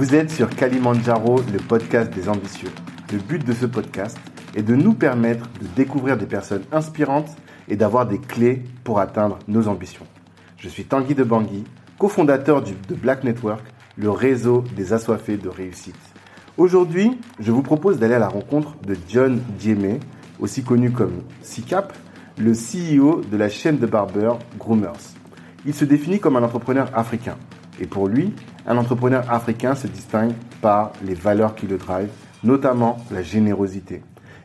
Vous êtes sur Kalimandjaro, le podcast des ambitieux. Le but de ce podcast est de nous permettre de découvrir des personnes inspirantes et d'avoir des clés pour atteindre nos ambitions. Je suis Tanguy de Bangui, cofondateur de Black Network, le réseau des assoiffés de réussite. Aujourd'hui, je vous propose d'aller à la rencontre de John Diemé, aussi connu comme SICAP, le CEO de la chaîne de barbeurs Groomers. Il se définit comme un entrepreneur africain. Et pour lui, un entrepreneur africain se distingue par les valeurs qui le drivent, notamment la générosité.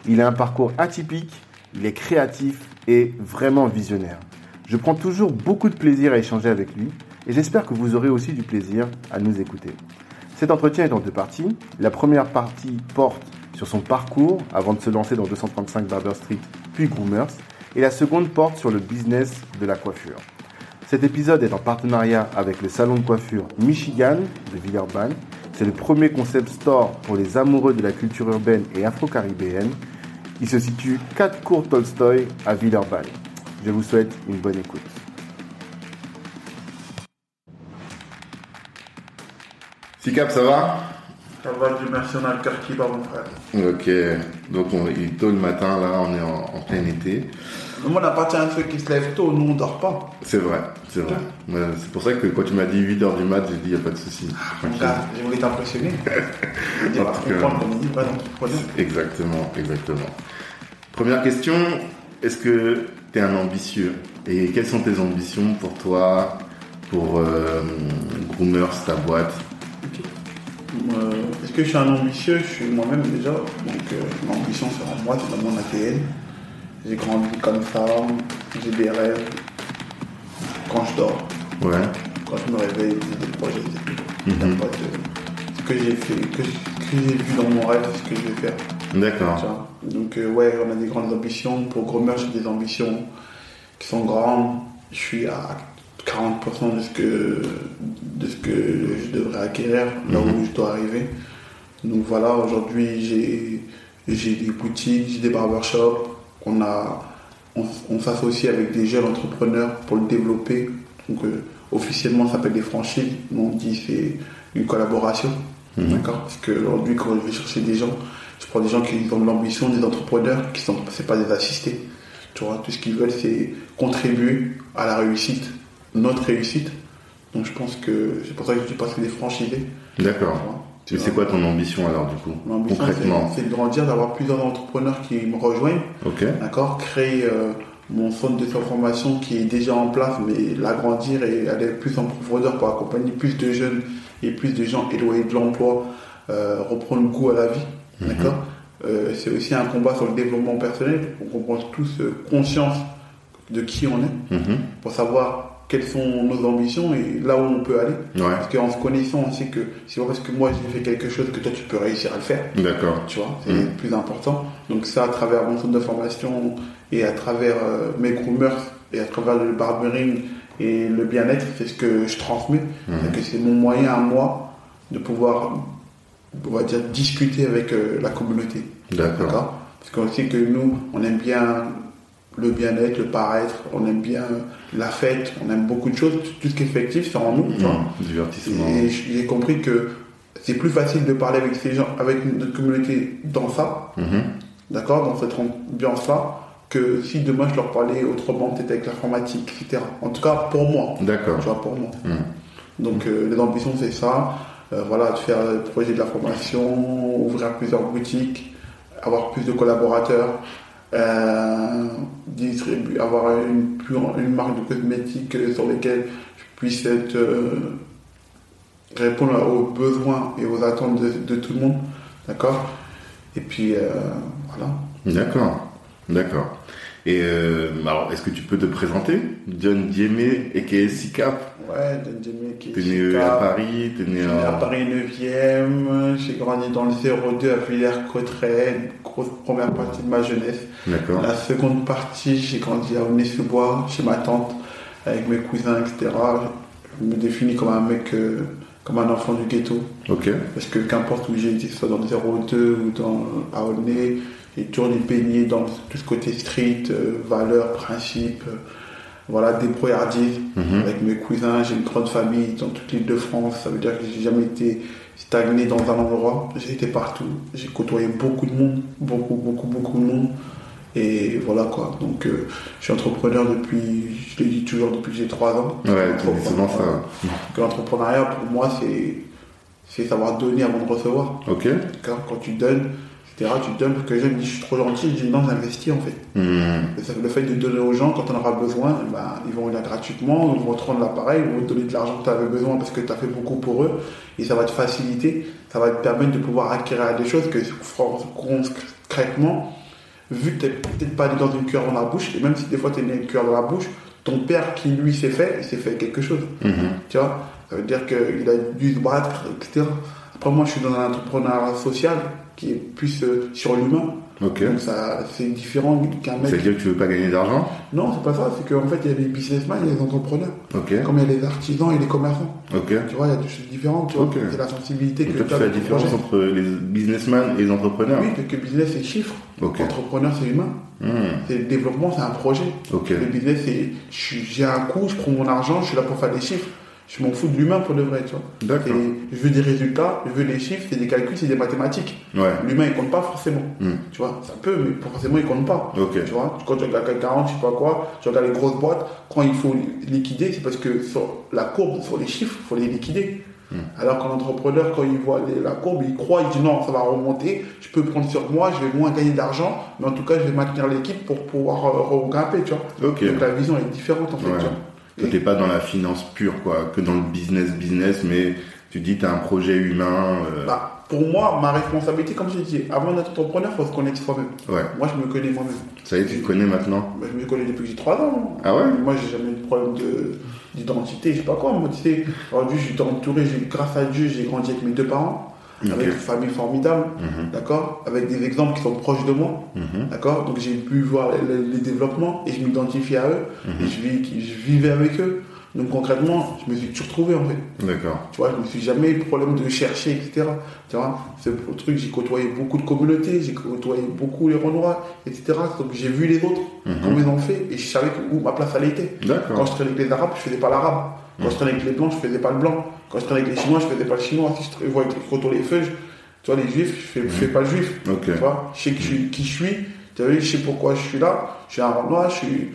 Il a un parcours atypique, il est créatif et vraiment visionnaire. Je prends toujours beaucoup de plaisir à échanger avec lui et j'espère que vous aurez aussi du plaisir à nous écouter. Cet entretien est en deux parties. La première partie porte sur son parcours avant de se lancer dans 235 Barber Street puis Groomers et la seconde porte sur le business de la coiffure. Cet épisode est en partenariat avec le salon de coiffure Michigan de Villeurbanne. C'est le premier concept store pour les amoureux de la culture urbaine et afro-caribéenne. Il se situe 4 cours Tolstoy à Villeurbanne. Je vous souhaite une bonne écoute. Sicap, ça va? Ça va, Dieu merci, on a le cœur qui bat, mon frère. Ok, donc on, il est tôt le matin, là, on est en, en plein été. Nous, on appartient à ceux qui se lèvent tôt, nous, on dort pas. C'est vrai, c'est vrai. Ouais, c'est pour ça que quand tu m'as dit 8h du mat, j'ai dit, il n'y a pas de souci. Gars, j'ai voulu t'impressionner. D'entrepreneur. Exactement, exactement. Première question, est-ce que tu es un ambitieux? Et quelles sont tes ambitions pour toi, pour euh, Groomers, ta boîte? Euh, Est-ce que je suis un ambitieux? Je suis moi-même déjà. Donc, euh, l'ambition, c'est en moi, c'est dans mon ADN. J'ai grandi comme ça, j'ai des rêves. Quand je dors, Ouais. quand je me réveille, j'ai des projets, c'est tout. Mhm. de- Ce que j'ai fait, que, ce que j'ai vu dans mon rêve, c'est ce que je vais faire. D'accord. Donc euh, ouais, on a des grandes ambitions. Pour Gromer, j'ai des ambitions qui sont grandes. Je suis à 40% de ce que de ce que je devrais acquérir, là Mhm. où je dois arriver. Donc voilà, aujourd'hui j'ai j'ai des boutiques, j'ai des barbershops. On a on, on s'associe avec des jeunes entrepreneurs pour le développer. Donc euh, officiellement, ça s'appelle des franchises. Nous on dit c'est une collaboration. Mhm. D'accord? Parce qu'aujourd'hui, quand je vais chercher des gens, je prends des gens qui ont de l'ambition, des entrepreneurs, qui sont, c'est pas des assistés. Tu vois, tout ce qu'ils veulent, c'est contribuer à la réussite, notre réussite. Donc je pense que c'est pour ça que je dis pas que c'est des franchisés. D'accord. Tu c'est quoi ton ambition alors du coup Concrètement. c'est, de grandir, d'avoir plusieurs entrepreneurs qui me rejoignent, Ok. d'accord Créer euh, mon centre de formation qui est déjà en place, mais l'agrandir et aller plus en profondeur pour accompagner plus de jeunes et plus de gens éloignés de l'emploi, euh, reprendre le goût à la vie, Mhm. d'accord Euh, C'est aussi un combat sur le développement personnel, pour qu'on prenne tous euh, conscience de qui on est, Mhm. pour savoir quelles sont nos ambitions et là où on peut aller. Ouais. Parce qu'en se connaissant, on sait que c'est pas parce que moi j'ai fait quelque chose que toi tu peux réussir à le faire D'accord. tu vois, c'est Mm. le plus important. Donc ça, à travers mon centre de formation et à travers euh, mes groomers et à travers le barbering et le bien-être, c'est ce que je transmets. C'est que c'est mon moyen à moi de pouvoir, on va dire, discuter avec euh, la communauté. D'accord. D'accord? Parce qu'on sait que nous, on aime bien le bien-être, le paraître, on aime bien la fête, on aime beaucoup de choses. Tout ce qui est effectif, c'est en nous. Mhm. Divertissement. Et j'ai compris que c'est plus facile de parler avec ces gens, avec notre communauté dans ça, Mhm. d'accord, dans cette ambiance-là, que si demain je leur parlais autrement, peut-être avec l'informatique, etc. En tout cas, pour moi, D'accord. tu vois, pour moi. Mhm. Donc, euh, les ambitions, c'est ça. Euh, voilà, de faire le projet de la formation, ouvrir plusieurs boutiques, avoir plus de collaborateurs, euh, distribuer, avoir une, marque de cosmétiques sur lesquelles je puisse être, euh, répondre aux besoins et aux attentes de, de tout le monde. D'accord? Et puis, euh, voilà. D'accord. D'accord. Et euh, alors, est-ce que tu peux te présenter? John Diemé, a.k.a. SICAP Ouais, Dendemé qui est T'es né Chica. à Paris, t'es né Je suis né à en... Paris 9e, j'ai grandi dans le 02 à Villers-Cotterêts, grosse première partie de ma jeunesse. D'accord. La seconde partie, j'ai grandi à Aulnay-sous-Bois, chez ma tante, avec mes cousins, etc. Je me définis comme un mec, euh, comme un enfant du ghetto. Ok. Parce que qu'importe où j'ai été, que ce soit dans le 02 ou dans, à Aulnay, j'ai toujours baigné dans tout ce côté street, euh, valeurs, principes, voilà, débrouillardise avec mes cousins. J'ai une grande famille dans toute l'île de France. Ça veut dire que j'ai jamais été stagné dans un endroit. J'ai été partout. J'ai côtoyé beaucoup de monde, beaucoup, beaucoup, beaucoup de monde. Et voilà quoi. Donc, euh, je suis entrepreneur depuis, je l'ai dit toujours depuis que j'ai 3 ans. Ouais, dis souvent ça. Que l'entrepreneuriat, pour moi, c'est, c'est savoir donner avant de recevoir. Ok. Quand, quand tu donnes, etc., tu donnes parce que les gens me disent je suis trop gentil. Je dis non, j'investis en fait. Hmm. Le fait de donner aux gens quand on aura besoin, ben, ils vont venir gratuitement, ils vont te rendre l'appareil, ils vont te donner de l'argent que tu avais besoin parce que tu as fait beaucoup pour eux. Et ça va te faciliter, ça va te permettre de pouvoir acquérir des choses que concrètement, vu que tu n'es peut-être pas dans une cuillère dans la bouche, et même si des fois tu es né une cuillère dans la bouche, ton père qui lui s'est fait, il s'est fait quelque chose. Mhm. Tu vois? Ça veut dire qu'il a dû se battre, etc. Après, moi, je suis dans un entrepreneuriat social qui est plus euh, sur l'humain. Ok. Donc, ça, c'est différent qu'un mec. Ça veut dire que tu veux pas gagner d'argent? Non, c'est pas ça. C'est qu'en fait, il y a les businessmen, il y a les entrepreneurs. Ok. Comme il y a les artisans et les commerçants. Ok. Tu vois, il y a des choses différentes. Tu vois, Ok. c'est la sensibilité Et que toi, tu as fais la différence projet. entre les businessmen et les entrepreneurs? Oui, parce que business, c'est chiffre. Entrepreneur, c'est humain. Hmm. C'est le développement, c'est un projet. Le business, c'est j'ai un coût, je prends mon argent, je suis là pour faire des chiffres. Je m'en fous de l'humain pour de vrai, tu vois. D'accord. Je veux des résultats, je veux des chiffres, c'est des calculs, c'est des mathématiques. Ouais. L'humain, il compte pas forcément. Hmm. Tu vois, ça peut, mais forcément, il compte pas. Tu vois, quand tu regardes 40, je sais pas quoi, tu regardes les grosses boîtes, quand il faut liquider, c'est parce que sur la courbe, sur les chiffres, il faut les liquider. Hmm. Alors qu'un entrepreneur, quand il voit la courbe, il croit, il dit non, ça va remonter, je peux prendre sur moi, je vais moins gagner d'argent, mais en tout cas, je vais maintenir l'équipe pour pouvoir euh, regrimper, tu vois. Donc la vision est différente en fait. Ouais. tu vois. Toi, t'es pas dans la finance pure, quoi, que dans le business, business, mais tu dis t'as un projet humain. euh, Bah, pour moi, ma responsabilité, comme je dit, avant d'être entrepreneur, il faut se connaître soi-même. Ouais. Moi, je me connais moi-même. Ça y est, tu te connais maintenant. Bah, je me connais depuis que j'ai 3 ans. Ah ouais? Moi, j'ai jamais eu de problème de- d'identité, je sais pas quoi. Moi, tu sais, aujourd'hui, je suis entouré, grâce à Dieu, j'ai grandi avec mes deux parents, Avec une famille formidable, Mhm. d'accord Avec des exemples qui sont proches de moi, Mhm. d'accord Donc, j'ai pu voir les, les développements et je m'identifie à eux, Mhm. et je, vis, je vivais avec eux. Donc, concrètement, je me suis toujours trouvé, en fait. D'accord. Tu vois, je me suis jamais eu problème de chercher, etc. Tu vois, c'est le truc, j'ai côtoyé beaucoup de communautés, j'ai côtoyé beaucoup les Renois, etc. Donc j'ai vu les autres, Mhm. comment ils ont fait, et je savais où ma place était. Quand D'accord. je traînais avec les Arabes, je faisais pas l'arabe. Quand je traînais avec les Blancs, je faisais pas le blanc. Quand je traînais avec les Chinois, je faisais pas le chinois. Si je vois avec les photos les feux, je- tu vois, les Juifs, je fais, je fais pas le Juif. Tu vois, je sais qui je suis, qui je suis. Tu vois, je sais pourquoi je suis là. Je suis un Renoir, je suis,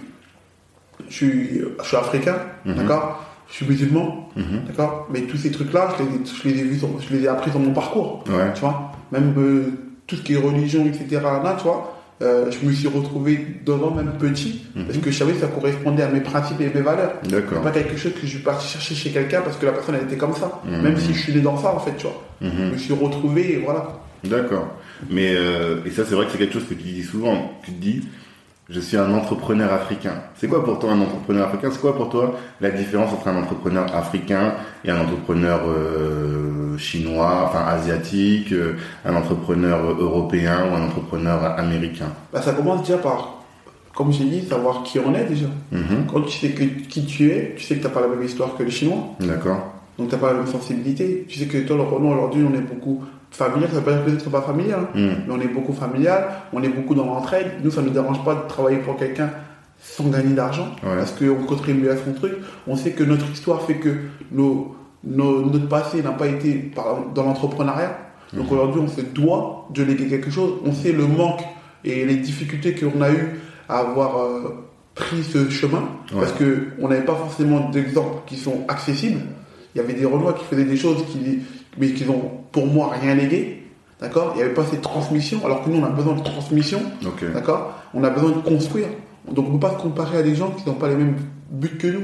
je suis, je suis africain, Mhm. d'accord? Je suis musulman, Mhm. D'accord? Mais tous ces trucs-là, je les, ai- je les ai vus, sur- je les ai appris dans mon parcours. Ouais. Tu vois? Même euh, tout ce qui est religion, etc. Là, tu vois euh, je me suis retrouvé devant même petit Mhm. parce que je savais que ça correspondait à mes principes et mes valeurs. C'est D'accord. pas quelque chose que je suis parti chercher chez quelqu'un parce que la personne elle était comme ça. Mhm. Même si je suis né dans ça, en fait, tu vois. Je Mhm. me suis retrouvé et voilà. D'accord. Mais euh, et ça, c'est vrai que c'est quelque chose que tu dis souvent. Tu te dis, je suis un entrepreneur africain. C'est quoi pour toi un entrepreneur africain? C'est quoi pour toi la différence entre un entrepreneur africain et un entrepreneur euh, chinois, enfin asiatique, euh, un entrepreneur européen ou un entrepreneur américain? Bah, ça commence déjà par, comme j'ai dit, savoir qui on est déjà. Mhm. Quand tu sais que, qui tu es, tu sais que t'as pas la même histoire que les Chinois. D'accord. Donc t'as pas la même sensibilité. Tu sais que toi, le Renault, aujourd'hui, on est beaucoup familial, ça veut pas dire que c'est pas familial, hein. Mhm. mais on est beaucoup familial, on est beaucoup dans l'entraide. Nous, ça ne nous dérange pas de travailler pour quelqu'un sans gagner d'argent, Ouais. parce qu'on contribue à son truc. On sait que notre histoire fait que nos, nos- notre passé n'a pas été dans l'entrepreneuriat. Donc aujourd'hui, on se doit de léguer quelque chose. On sait le manque et les difficultés qu'on a eu à avoir euh, pris ce chemin, Ouais. parce qu'on n'avait pas forcément d'exemples qui sont accessibles. Il y avait des Renois qui faisaient des choses qui, mais qui ont, pour moi, rien légué. D'accord? Il n'y avait pas cette transmission, alors que nous, on a besoin de transmission. D'accord? On a besoin de construire. Donc, on ne peut pas se comparer à des gens qui n'ont pas les mêmes buts que nous,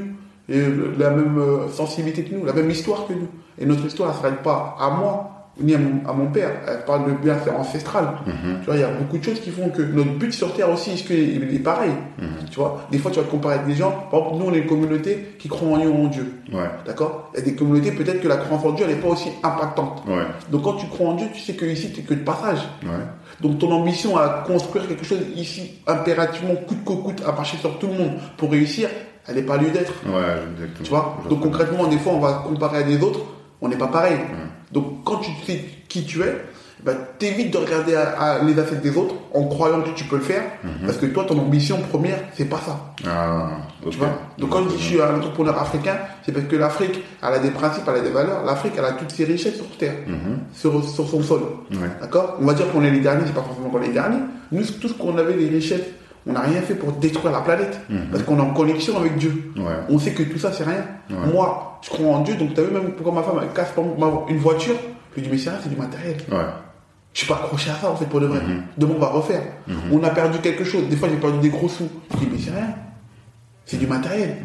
et la même euh, sensibilité que nous, la même histoire que nous. Et notre histoire, elle ne s'arrête pas à moi, ni à mon, à mon père. Elle parle de bien faire ancestral. Mhm. Tu vois, il y a beaucoup de choses qui font que notre but sur Terre aussi, est-ce qu'il est pareil Mhm. Tu vois, des fois, tu vas te comparer avec des gens. Par exemple, nous, on est une communauté qui croit en, en Dieu. Ouais. D'accord? Il y a des communautés, peut-être que la croyance en Dieu, elle n'est pas aussi impactante. Ouais. Donc, quand tu crois en Dieu, tu sais que ici, tu que de passage. Ouais. Donc ton ambition à construire quelque chose ici, impérativement, coûte que coûte, à marcher sur tout le monde pour réussir, elle n'est pas lieu d'être. Tu vois? Donc concrètement, des fois, on va comparer à des autres, on n'est pas pareil. Donc quand tu sais qui tu es, bah, t'évites de regarder à- à les assets des autres en croyant que tu peux le faire, parce que toi, ton ambition première, c'est pas ça. Ah. Tu vois Donc quand je dis que je suis un entrepreneur africain, c'est parce que l'Afrique, elle a des principes, elle a des valeurs. L'Afrique, elle a toutes ses richesses sur terre, Mhm. sur, sur son sol. Ouais. D'accord? On va dire qu'on est les derniers, c'est pas forcément qu'on est les derniers. Nous, tout ce qu'on avait, les richesses, on n'a rien fait pour détruire la planète. Parce qu'on est en connexion avec Dieu. Ouais. On sait que tout ça, c'est rien. Ouais. Moi, je crois en Dieu, donc tu as vu, même pourquoi ma femme elle casse une voiture, je lui dis, mais c'est rien, c'est du matériel. Ouais. Je suis pas accroché à ça, en fait, pour de vrai. Demain, on va refaire. On a perdu quelque chose. Des fois, j'ai perdu des gros sous. Je dis, mais c'est rien. C'est du matériel.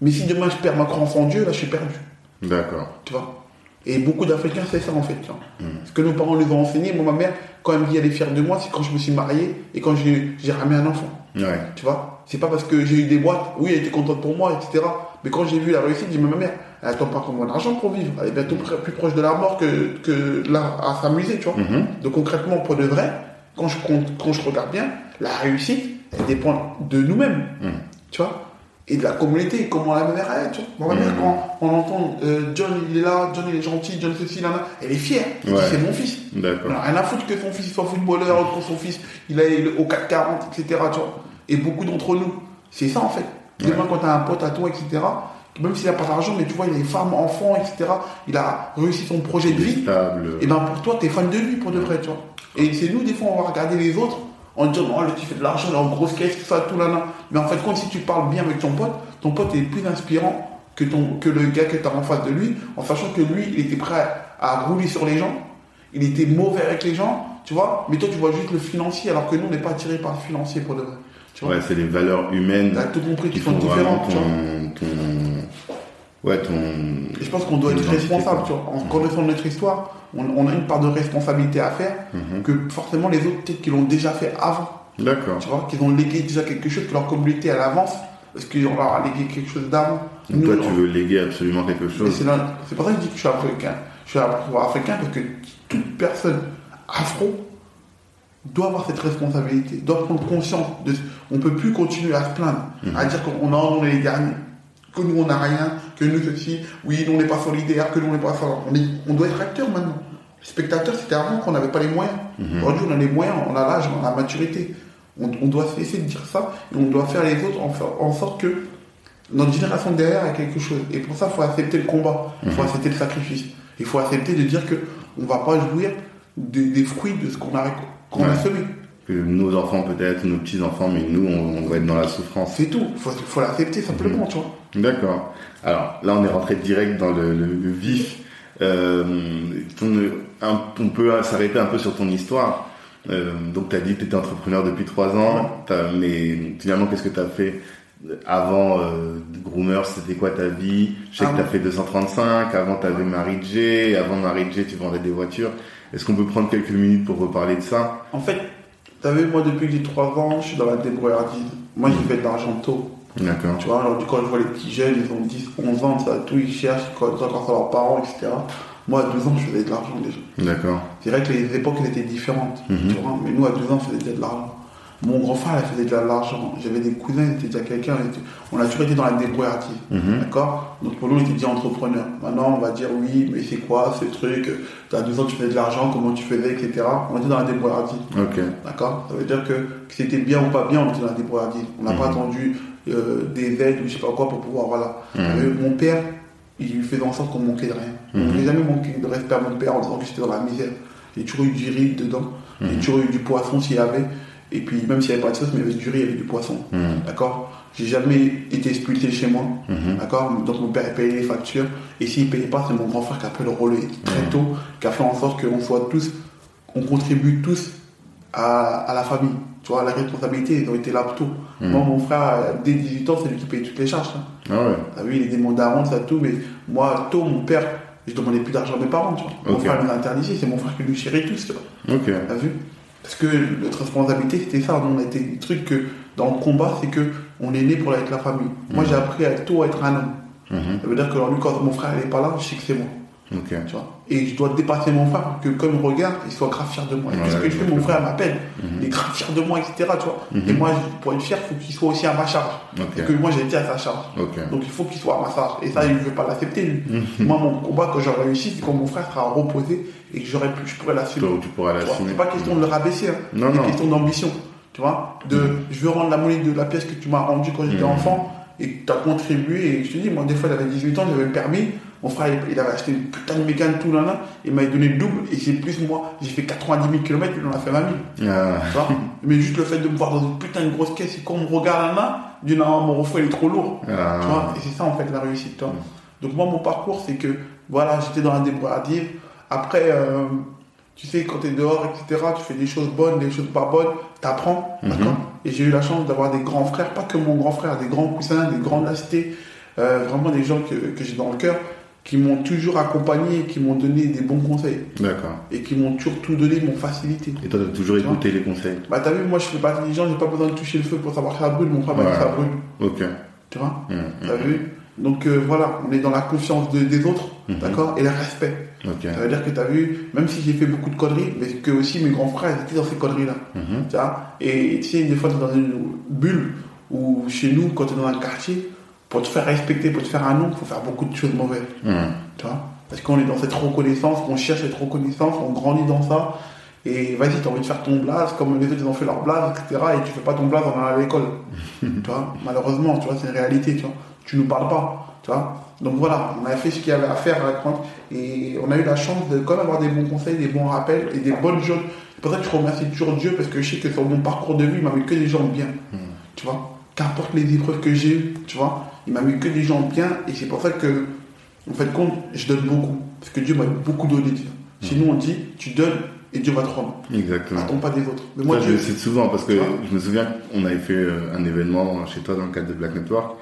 Mais si demain, je perds ma croyance en Dieu, là, je suis perdu. D'accord. Tu vois? Et beaucoup d'Africains, c'est ça, en fait. vois. Ce que nos parents nous ont enseigné, moi, ma mère, quand elle me dit, elle est fière de moi, c'est quand je me suis marié et quand j'ai ramené un enfant. Ouais. Tu vois? C'est pas parce que j'ai eu des boîtes, oui, elle était contente pour moi, etc. Mais quand j'ai vu la réussite, j'ai dit, ma mère, elle attend pas comme mon argent pour vivre. Elle est bientôt plus proche de la mort que, que là, à s'amuser, tu vois. Mhm. Donc concrètement, pour de vrai, quand je, compte, quand je regarde bien, la réussite, elle dépend de nous-mêmes. Mhm. Tu vois? Et de la communauté, comment la mère est, tu vois. Ma mère, Mhm. quand on entend euh, John, il est là, John, il est gentil, John, ceci, là, là, elle est fière. Elle dit, Ouais. C'est mon fils. D'accord. Alors, rien à foutre que son fils soit footballeur, que son fils il aille au 440, etc. Tu vois. Et beaucoup d'entre nous, c'est ça en fait. Demain, quand tu as un pote à toi, etc., même s'il n'a pas d'argent, mais tu vois, il a des femmes, enfants, etc., il a réussi son projet de vie, Stable. et ben pour toi, tu es fan de lui pour de vrai, tu vois. Et c'est nous, des fois, on va regarder les autres en disant, oh, le type fait de l'argent, il est en grosse caisse, tout ça, tout là, là. Mais en fait, quand si tu parles bien avec ton pote, ton pote est plus inspirant que, ton, que le gars que tu as en face de lui, en sachant que lui, il était prêt à rouler sur les gens, il était mauvais avec les gens, tu vois, mais toi, tu vois juste le financier, alors que nous, on n'est pas attiré par le financier pour de vrai. Tu vois, Ouais, c'est les valeurs humaines t'as tout compris qui sont différentes, tu vois. ton, ton, ouais, ton. Et je pense qu'on doit être responsable, tu vois. En connaissant notre histoire, on, on a une part de responsabilité à faire Mhm. que forcément les autres, peut-être qu'ils l'ont déjà fait avant, D'accord. tu vois, qu'ils ont légué déjà quelque chose, que leur communauté, elle avance, parce qu'on leur a légué quelque chose d'avant. Nous, toi, tu veux léguer absolument quelque chose. c'est pour ça que je dis que je suis africain. Je suis africain parce que toute personne afro doit avoir cette responsabilité, doit prendre conscience de. On peut plus continuer à se plaindre, à dire qu'on a- on est les derniers, que nous on n'a rien, que nous ceci, oui, nous on n'est pas solidaires, que nous on n'est pas ça. On, est- on doit être acteur maintenant. Spectateur, c'était avant qu'on n'avait pas les moyens. Aujourd'hui, on a les moyens, on a l'âge, on a la maturité. On, on doit cesser de dire ça et on doit faire les autres en, sorte que notre génération derrière a quelque chose. Et pour ça, il faut accepter le combat, il faut accepter le sacrifice. Il faut accepter de dire que on va pas jouir des, des fruits de ce qu'on a, qu'on a semé. Que nos enfants peut-être, nos petits enfants, mais nous, on, on va être dans la souffrance. C'est tout. Il faut, faut l'accepter simplement, tu vois. D'accord. Alors là, on est rentré direct dans le, le- le vif. Euh, ton- un- on peut s'arrêter un peu sur ton histoire. Euh, donc, tu as dit que tu étais entrepreneur depuis trois ans, mais finalement, qu'est-ce que tu as fait avant euh, Groomer? C'était quoi ta vie? Je sais que Avant- tu as fait 235, avant tu avais Marie J, avant Marie J, tu vendais des voitures. Est-ce qu'on peut prendre quelques minutes pour reparler de ça? En fait, tu vu, moi, depuis que j'ai 3 ans, je suis dans la débrouillardise. Moi, j'ai fait de l'argent tôt. D'accord. Tu vois, alors, quand je vois les petits jeunes, ils ont 10, 11 ans, ça, tout, ils cherchent, ils ça leurs parents, etc. Moi, à 12 ans, je faisais de l'argent déjà. D'accord. C'est vrai que les époques étaient différentes, Mhm. tu vois, mais nous à 12 ans on faisait de l'argent. Mon grand frère il faisait de l'argent. J'avais des cousins, ils étaient déjà quelqu'un. on était- On a toujours été dans la débrouillardise. Mhm. D'accord Donc pour nous on était déjà entrepreneurs. Maintenant on va dire oui, mais c'est quoi ce truc? Tu as 12 ans, tu faisais de l'argent, comment tu faisais, etc. On était dans la débrouillardise. Ok. D'accord Ça veut dire que, que c'était bien ou pas bien, on était dans la débrouillardise. On n'a pas attendu euh, des aides ou je sais pas quoi pour pouvoir. Voilà. Euh, mon père, il faisait en sorte qu'on manquait de rien. On n'a jamais manqué de respect à mon père en disant que j'étais dans la misère. A toujours eu du riz dedans. Y a toujours eu du poisson s'il y avait. Et puis même s'il n'y avait pas de sauce, mais il y avait du riz, il y avait du poisson. Mhm. D'accord? J'ai jamais été expulsé chez moi. Mhm. D'accord? Donc mon père payait les factures. Et s'il ne payait pas, c'est mon grand frère qui a pris le relais très tôt, qui a fait en sorte qu'on soit tous, on contribue tous à, à la famille. Tu vois, la responsabilité, ils ont été là tôt. Moi, mon frère, dès 18 ans, c'est lui qui payait toutes les charges. hein. Ah ouais. T'as vu, il est des darons, ça tout, mais moi, tôt, mon père, je demandais plus d'argent à mes parents, tu vois. Mon Ok. frère nous interdisait, c'est mon frère qui nous chérait tous, tu vois. Ok. T'as vu? Parce que notre responsabilité, c'était ça. On été des trucs que, dans le combat, c'est que on est né pour être la famille. Moi, j'ai appris à tôt à être un homme. Mhm. Ça veut dire que alors, lui, quand mon frère n'est pas là, je sais que c'est moi. Ok. Tu vois et je dois dépasser mon frère pour que quand il me regarde, il soit grave fier de moi. Et Ouais, tout ce que je fais, mon frère m'appelle. Mhm. Il est grave fier de moi, etc. Tu vois Mhm. Et moi, pour être fier, il faut qu'il soit aussi à ma charge. Ok. Et que moi, j'ai été à sa charge. Ok. Donc il faut qu'il soit à ma charge. Et ça, il ne veut pas l'accepter, lui. Moi, mon combat, quand j'aurai réussi, c'est quand mon frère sera reposé et que j'aurai pu, je pourrai l'assumer. Tu pourras l'assumer. C'est pas question de le rabaisser, hein. Non, c'est question d'ambition. Tu vois De je veux rendre la monnaie de la pièce que tu m'as rendue quand j'étais Mhm. enfant et que tu as contribué. Et je te dis, moi, des fois, il avait 18 ans, j'avais le permis. Mon frère, il, avait acheté une putain de mégane tout là, là. Il m'avait donné le double et c'est plus moi. J'ai fait 90 000 km, il en a fait 20 000. Ah, Tu vois Mais juste le fait de me voir dans une putain de grosse caisse et qu'on me regarde là, du non, mon refou, il est trop lourd. ah. Tu vois, et c'est ça en fait la réussite. Tu vois. Donc moi mon parcours c'est que voilà j'étais dans la débrouillardise. Après euh, tu sais quand tu es dehors etc tu fais des choses bonnes, des choses pas bonnes, t'apprends, Mhm. d'accord. Et j'ai eu la chance d'avoir des grands frères, pas que mon grand frère, des grands cousins, des grands lastés, euh, vraiment des gens que, que j'ai dans le cœur qui m'ont toujours accompagné, qui m'ont donné des bons conseils D'accord. et qui m'ont toujours tout donné, m'ont facilité. Et toi, tu as toujours écouté les conseils. Bah t'as vu moi je suis pas intelligent, j'ai pas besoin de toucher le feu pour savoir que ça brûle, mon frère Ouais. que ça brûle, Ok. tu vois. Mhm. T'as vu Donc euh, voilà, on est dans la confiance de- des autres, d'accord Et le respect. Ok. Ça veut dire que t'as vu, même si j'ai fait beaucoup de conneries, mais que aussi mes grands frères étaient dans ces conneries-là. Tu vois Et tu sais, des fois t'es dans une bulle où chez nous, quand t'es dans un quartier, pour te faire respecter, pour te faire un nom, il faut faire beaucoup de choses mauvaises. Mhm. Tu vois? Parce qu'on est dans cette reconnaissance, on cherche cette reconnaissance, on grandit dans ça. Et vas-y, t'as envie de faire ton blaze, comme les autres ils ont fait leur blaze, etc. Et tu fais pas ton blaze en allant à l'école. tu vois? Malheureusement, tu vois, c'est une réalité, tu vois. Tu nous parles pas, tu vois. Donc voilà, on a fait ce qu'il y avait à faire à la grande. Et on a eu la chance de quand même avoir des bons conseils, des bons rappels et des bonnes choses. C'est pour ça que je remercie toujours Dieu, parce que je sais que sur mon parcours de vie, il m'a mis que des gens bien. Tu vois? Qu'importe les épreuves que j'ai eues, tu vois, il m'a mis que des gens bien. Et c'est pour ça que, en fait, compte, je donne beaucoup. Parce que Dieu m'a beaucoup donné. Chez nous, on dit, tu donnes et Dieu va te rendre. Exactement. Attends pas des autres. Mais moi, Ça, je le cite souvent parce que je me souviens qu'on avait fait euh, un événement chez toi dans le cadre de Black Network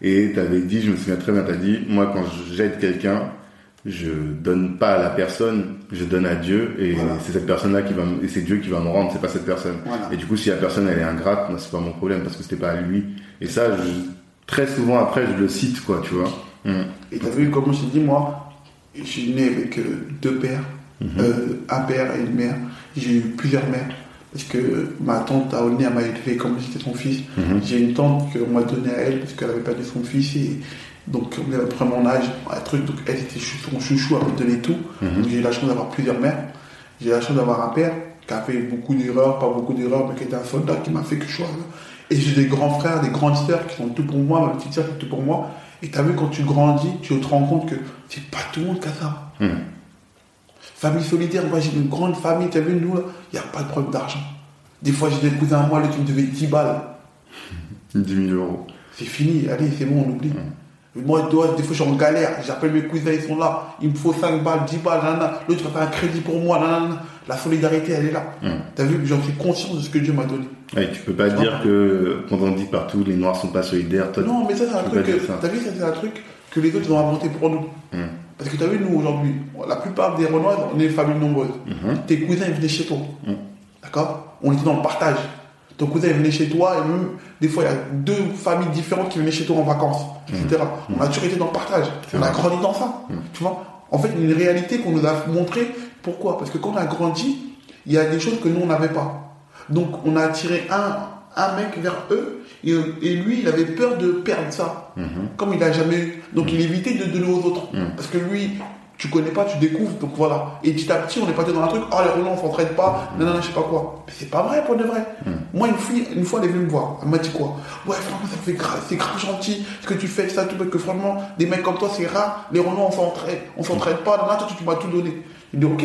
et tu avais dit, je me souviens très bien, tu as dit, moi quand j'aide quelqu'un, je donne pas à la personne, je donne à Dieu et Voilà. c'est cette personne-là qui va me- et c'est Dieu qui va me rendre, c'est pas cette personne. Voilà. Et du coup, si la personne elle est ingrate, c'est pas mon problème parce que c'était pas à lui. Et ça, je- très souvent après, je le cite quoi, tu vois. Mm. Et t'as vu comment je t'ai dit, moi, je suis né avec euh, deux pères, euh, un père et une mère. J'ai eu plusieurs mères. Parce que ma tante à Aulnay, m'a élevé comme si c'était son fils. Mhm. J'ai une tante qu'on m'a donnée à elle parce qu'elle avait perdu son fils. Et donc, on avait à peu près mon âge, un truc. Donc, elle était son chouchou, elle m'a donné tout. Mhm. Donc, j'ai eu la chance d'avoir plusieurs mères. J'ai eu la chance d'avoir un père qui a fait beaucoup d'erreurs, pas beaucoup d'erreurs, mais qui était un soldat qui m'a fait que je sois. Et j'ai des grands frères, des grandes sœurs qui sont tout pour moi, ma petite sœur qui est tout pour moi. Et t'as vu, quand tu grandis, tu te rends compte que c'est pas tout le monde qui a ça. Mhm. Famille solidaire, moi j'ai une grande famille, t'as vu, nous, il n'y a pas de problème d'argent. Des fois, j'ai des cousins à moi, le qui me devait 10 balles. 10 000 euros. C'est fini, allez, c'est bon, on oublie. Moi, toi, des fois, je suis en galère, j'appelle mes cousins, ils sont là, il me faut 5 balles, 10 balles, nanana. l'autre va faire un crédit pour moi, nanana. la solidarité, elle est là. Mhm. T'as vu, j'en suis conscient de ce que Dieu m'a donné. Ouais, tu peux pas dire que quand on dit partout les noirs sont pas solidaires, toi Non, mais ça, c'est un truc, que- t'as vu, ça, c'est un truc que les autres, ont inventé pour nous. Mhm. Parce que t'as vu, nous, aujourd'hui, la plupart des Renois, on est une famille nombreuse. Mhm. Tes cousins, ils venaient chez toi. Mhm. D'accord? On était dans le partage. Ton cousin, il venait chez toi, et même, des fois, il y a deux familles différentes qui venaient chez toi en vacances, etc. On a toujours été dans le partage. On a grandi dans ça. Tu vois? En fait, une réalité qu'on nous a montré. Pourquoi? Parce que quand on a grandi, il y a des choses que nous, on n'avait pas. Donc, on a attiré un, un mec vers eux, et, et lui, il avait peur de perdre ça. Mhm. Comme il n'a jamais eu. Donc, il évitait de donner aux autres. Parce que lui, tu connais pas, tu découvres, donc voilà. Et petit à petit, on est parti dans un truc, oh les Roland, on s'entraide pas, non, non, non, je sais pas quoi. Mais c'est pas vrai, pour de vrai. Moi, une fille, une fois, elle est venue me voir, elle m'a dit quoi? Ouais, franchement, ça fait grave, c'est grave gentil, ce que tu fais, ça, tout, parce que franchement, des mecs comme toi, c'est rare, les Roland, on s'entraide, on s'entraide pas, non, toi, tu, tu m'as tout donné. Il dit, ok.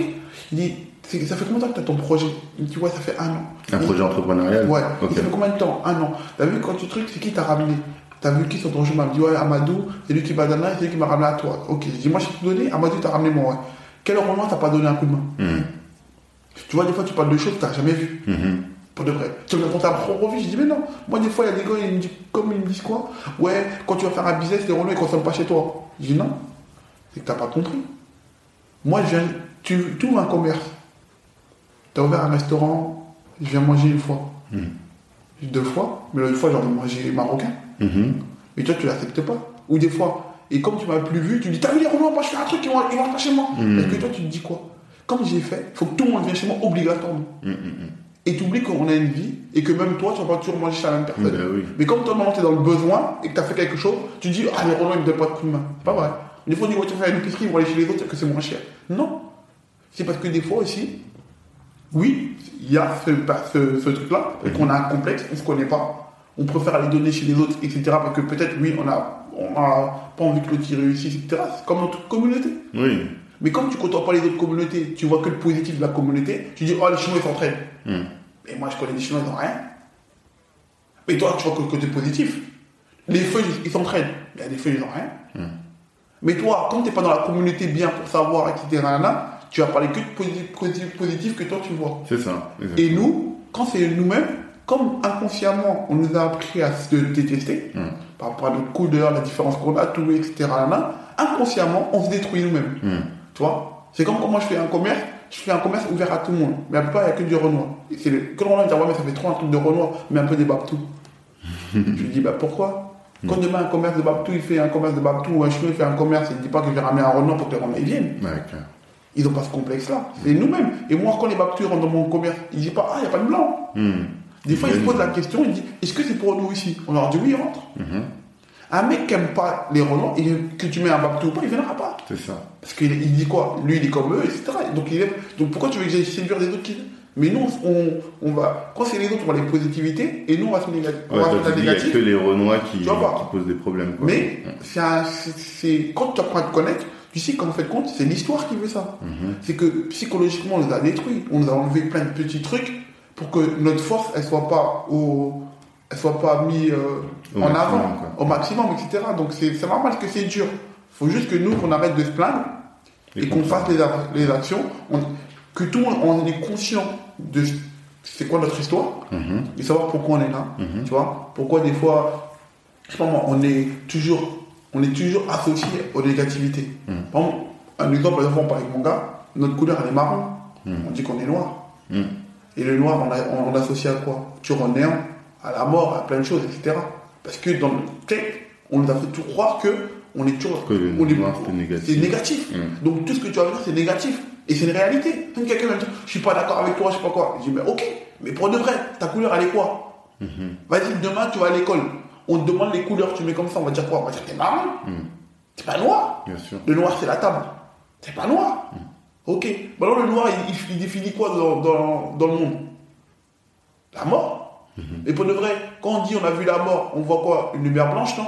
Il dit, ça fait combien de temps que tu as ton projet? Il me dit, ouais, ça fait un an. Un projet entrepreneurial? Ouais, ça fait combien de temps? Un an. T'as vu quand tu trucs, c'est qui t'a ramené? T'as vu qui sur ton chemin? Il me dit, ouais, Amadou, c'est lui qui m'a donné, c'est lui qui m'a ramené à toi. Ok, je dis, moi, je t'ai tout donné, Amadou t'a ramené moi, ouais. Quel moment t'as pas donné un coup de main? Mhm. Tu vois, des fois, tu parles de choses que t'as jamais vues. Mhm. Pour de vrai. Tu me racontes ta propre vie. Je dis, mais non. Moi, des fois, il y a des gars, ils me disent, comme ils me disent quoi? Ouais, quand tu vas faire un business, les Renault, ils consomment pas chez toi. Je dis, non. C'est que t'as pas compris. Moi, je viens, tu ouvres un commerce. T'as ouvert un restaurant, je viens manger une fois. Mhm. Deux fois, mais l'autre fois, j'en ai mangé marocain. Mhm. Mais toi, tu l'acceptes pas. Ou des fois, Et comme tu m'as plus vu, tu dis T'as vu les Renois, moi je fais un truc, ils vont, ils vont pas chez moi. Mhm. Est-ce que toi tu te dis quoi? Comme j'ai fait, il faut que tout le monde vienne chez moi obligatoirement. Hum. Et tu oublies qu'on a une vie et que même toi, tu vas pas toujours manger chez la même personne. Oui. Mais comme toi, maintenant, tu es dans le besoin et que tu as fait quelque chose, tu dis Ah, les Renois, ils me donnent pas de coup de main. C'est pas vrai. Des fois, on dit Ouais, tu vas faire une épicerie, ils vont aller chez les autres, que c'est moins cher. Non. C'est parce que des fois aussi, oui, il y a ce, pas- ce, ce truc-là, et qu'on a un complexe, on se connaît pas, on préfère aller donner chez les autres, etc. Parce que peut-être, oui, on a, on a pas envie que l'autre y réussisse, etc. C'est comme dans toute communauté. Oui. Mais comme tu côtoies pas les autres communautés, tu vois que le positif de la communauté, tu dis, oh, les Chinois, ils s'entraident. Hum. Mais moi, je connais des Chinois, ils n'ont rien. Mais toi, tu vois que le côté positif. Les feux, ils- s'entraident. Mais des feux, ils n'ont rien. Mais toi, quand tu n'es pas dans la communauté bien pour savoir, etc., nanana, tu vas parler que de positif, positif, positif que toi, tu vois. C'est ça. Et nous, quand c'est nous-mêmes, comme inconsciemment, on nous a appris à se détester, Hum. par rapport à notre couleur, la différence qu'on a, tout, etc., inconsciemment, on se détruit nous-mêmes. Hum. Tu vois? C'est comme quand moi je fais un commerce, je fais un commerce ouvert à tout le monde. Mais à la plupart, il n'y a que du Renoir. Et c'est le... Que le Renoir dit, ouais, mais ça fait trop un truc de Renoir, mais un peu des Babtou. je lui dis, bah pourquoi? Quand demain un commerce de Babtou, il fait un commerce de Babtou, ou un il fait un commerce, il ne dit pas que je vais ramener un Renoir pour que les Renois ils viennent. Clair. Ils n'ont pas ce complexe-là. C'est nous-mêmes. Et moi, quand les Babtou rentrent dans mon commerce, ils ne disent pas, ah, il n'y a pas de blanc. Hum. Des fois, ils se posent la question, ils disent, est-ce que c'est pour nous ici? On leur dit, oui, rentre. Mhm. Un mec qui n'aime pas les Renois, il- que tu mets un Babtou ou pas, il ne viendra pas. C'est ça. Parce qu'il il dit quoi? Lui, il est comme eux, etc. Donc, il aime- donc pourquoi tu veux que j'aille séduire les autres qui Mais nous, on, on va. Quand c'est les autres, on va les positivités et nous, on va se néga- on Ouais, il n'y a négatif. que les Renois qui, posent des problèmes. Quoi. Mais c'est- quand tu apprends à te connaître, tu sais qu'en fait compte, c'est l'histoire qui veut ça. Mhm. C'est que psychologiquement, on nous a détruits. On nous a enlevé plein de petits trucs pour que notre force, elle soit pas au. Elle soit pas mise euh, en maximum, avant, quoi. au maximum, etc. Donc c'est normal que c'est dur. faut juste que nous, qu'on arrête de se plaindre Et et qu'on fasse les, les actions, on- que tout le monde on est conscient de ce- c'est quoi notre histoire, Mhm. et savoir pourquoi on est là, Mhm. tu vois, pourquoi des fois, je sais pas moi, on est toujours, on est toujours associé aux négativités. Par exemple, un exemple, par exemple, on parle avec mon gars, notre couleur elle est marron, Mhm. on dit qu'on est noir, Mhm. et le noir on, l'associe à quoi? Toujours au néant, à la mort, à plein de choses, etc. Parce que dans le texte, on nous a fait tout croire que on est toujours, Que le on est- noir, négatif. c'est négatif. Donc tout ce que tu vas dire, c'est négatif. Et c'est une réalité. Quand quelqu'un va me dire, je suis pas d'accord avec toi, je sais pas quoi. Je dis, mais ok, mais pour de vrai, ta couleur, elle est quoi? Vas-y, demain, tu vas à l'école. On te demande les couleurs, tu mets comme ça, on va dire quoi? On va dire, t'es marron. Mhm. C'est pas noir. Bien sûr. Le noir, c'est la table. C'est pas noir. Ok. Bah alors, le noir, il, il- il définit quoi dans, dans- dans le monde? La mort. Et pour de vrai, quand on dit on a vu la mort, on voit quoi? Une lumière blanche, non?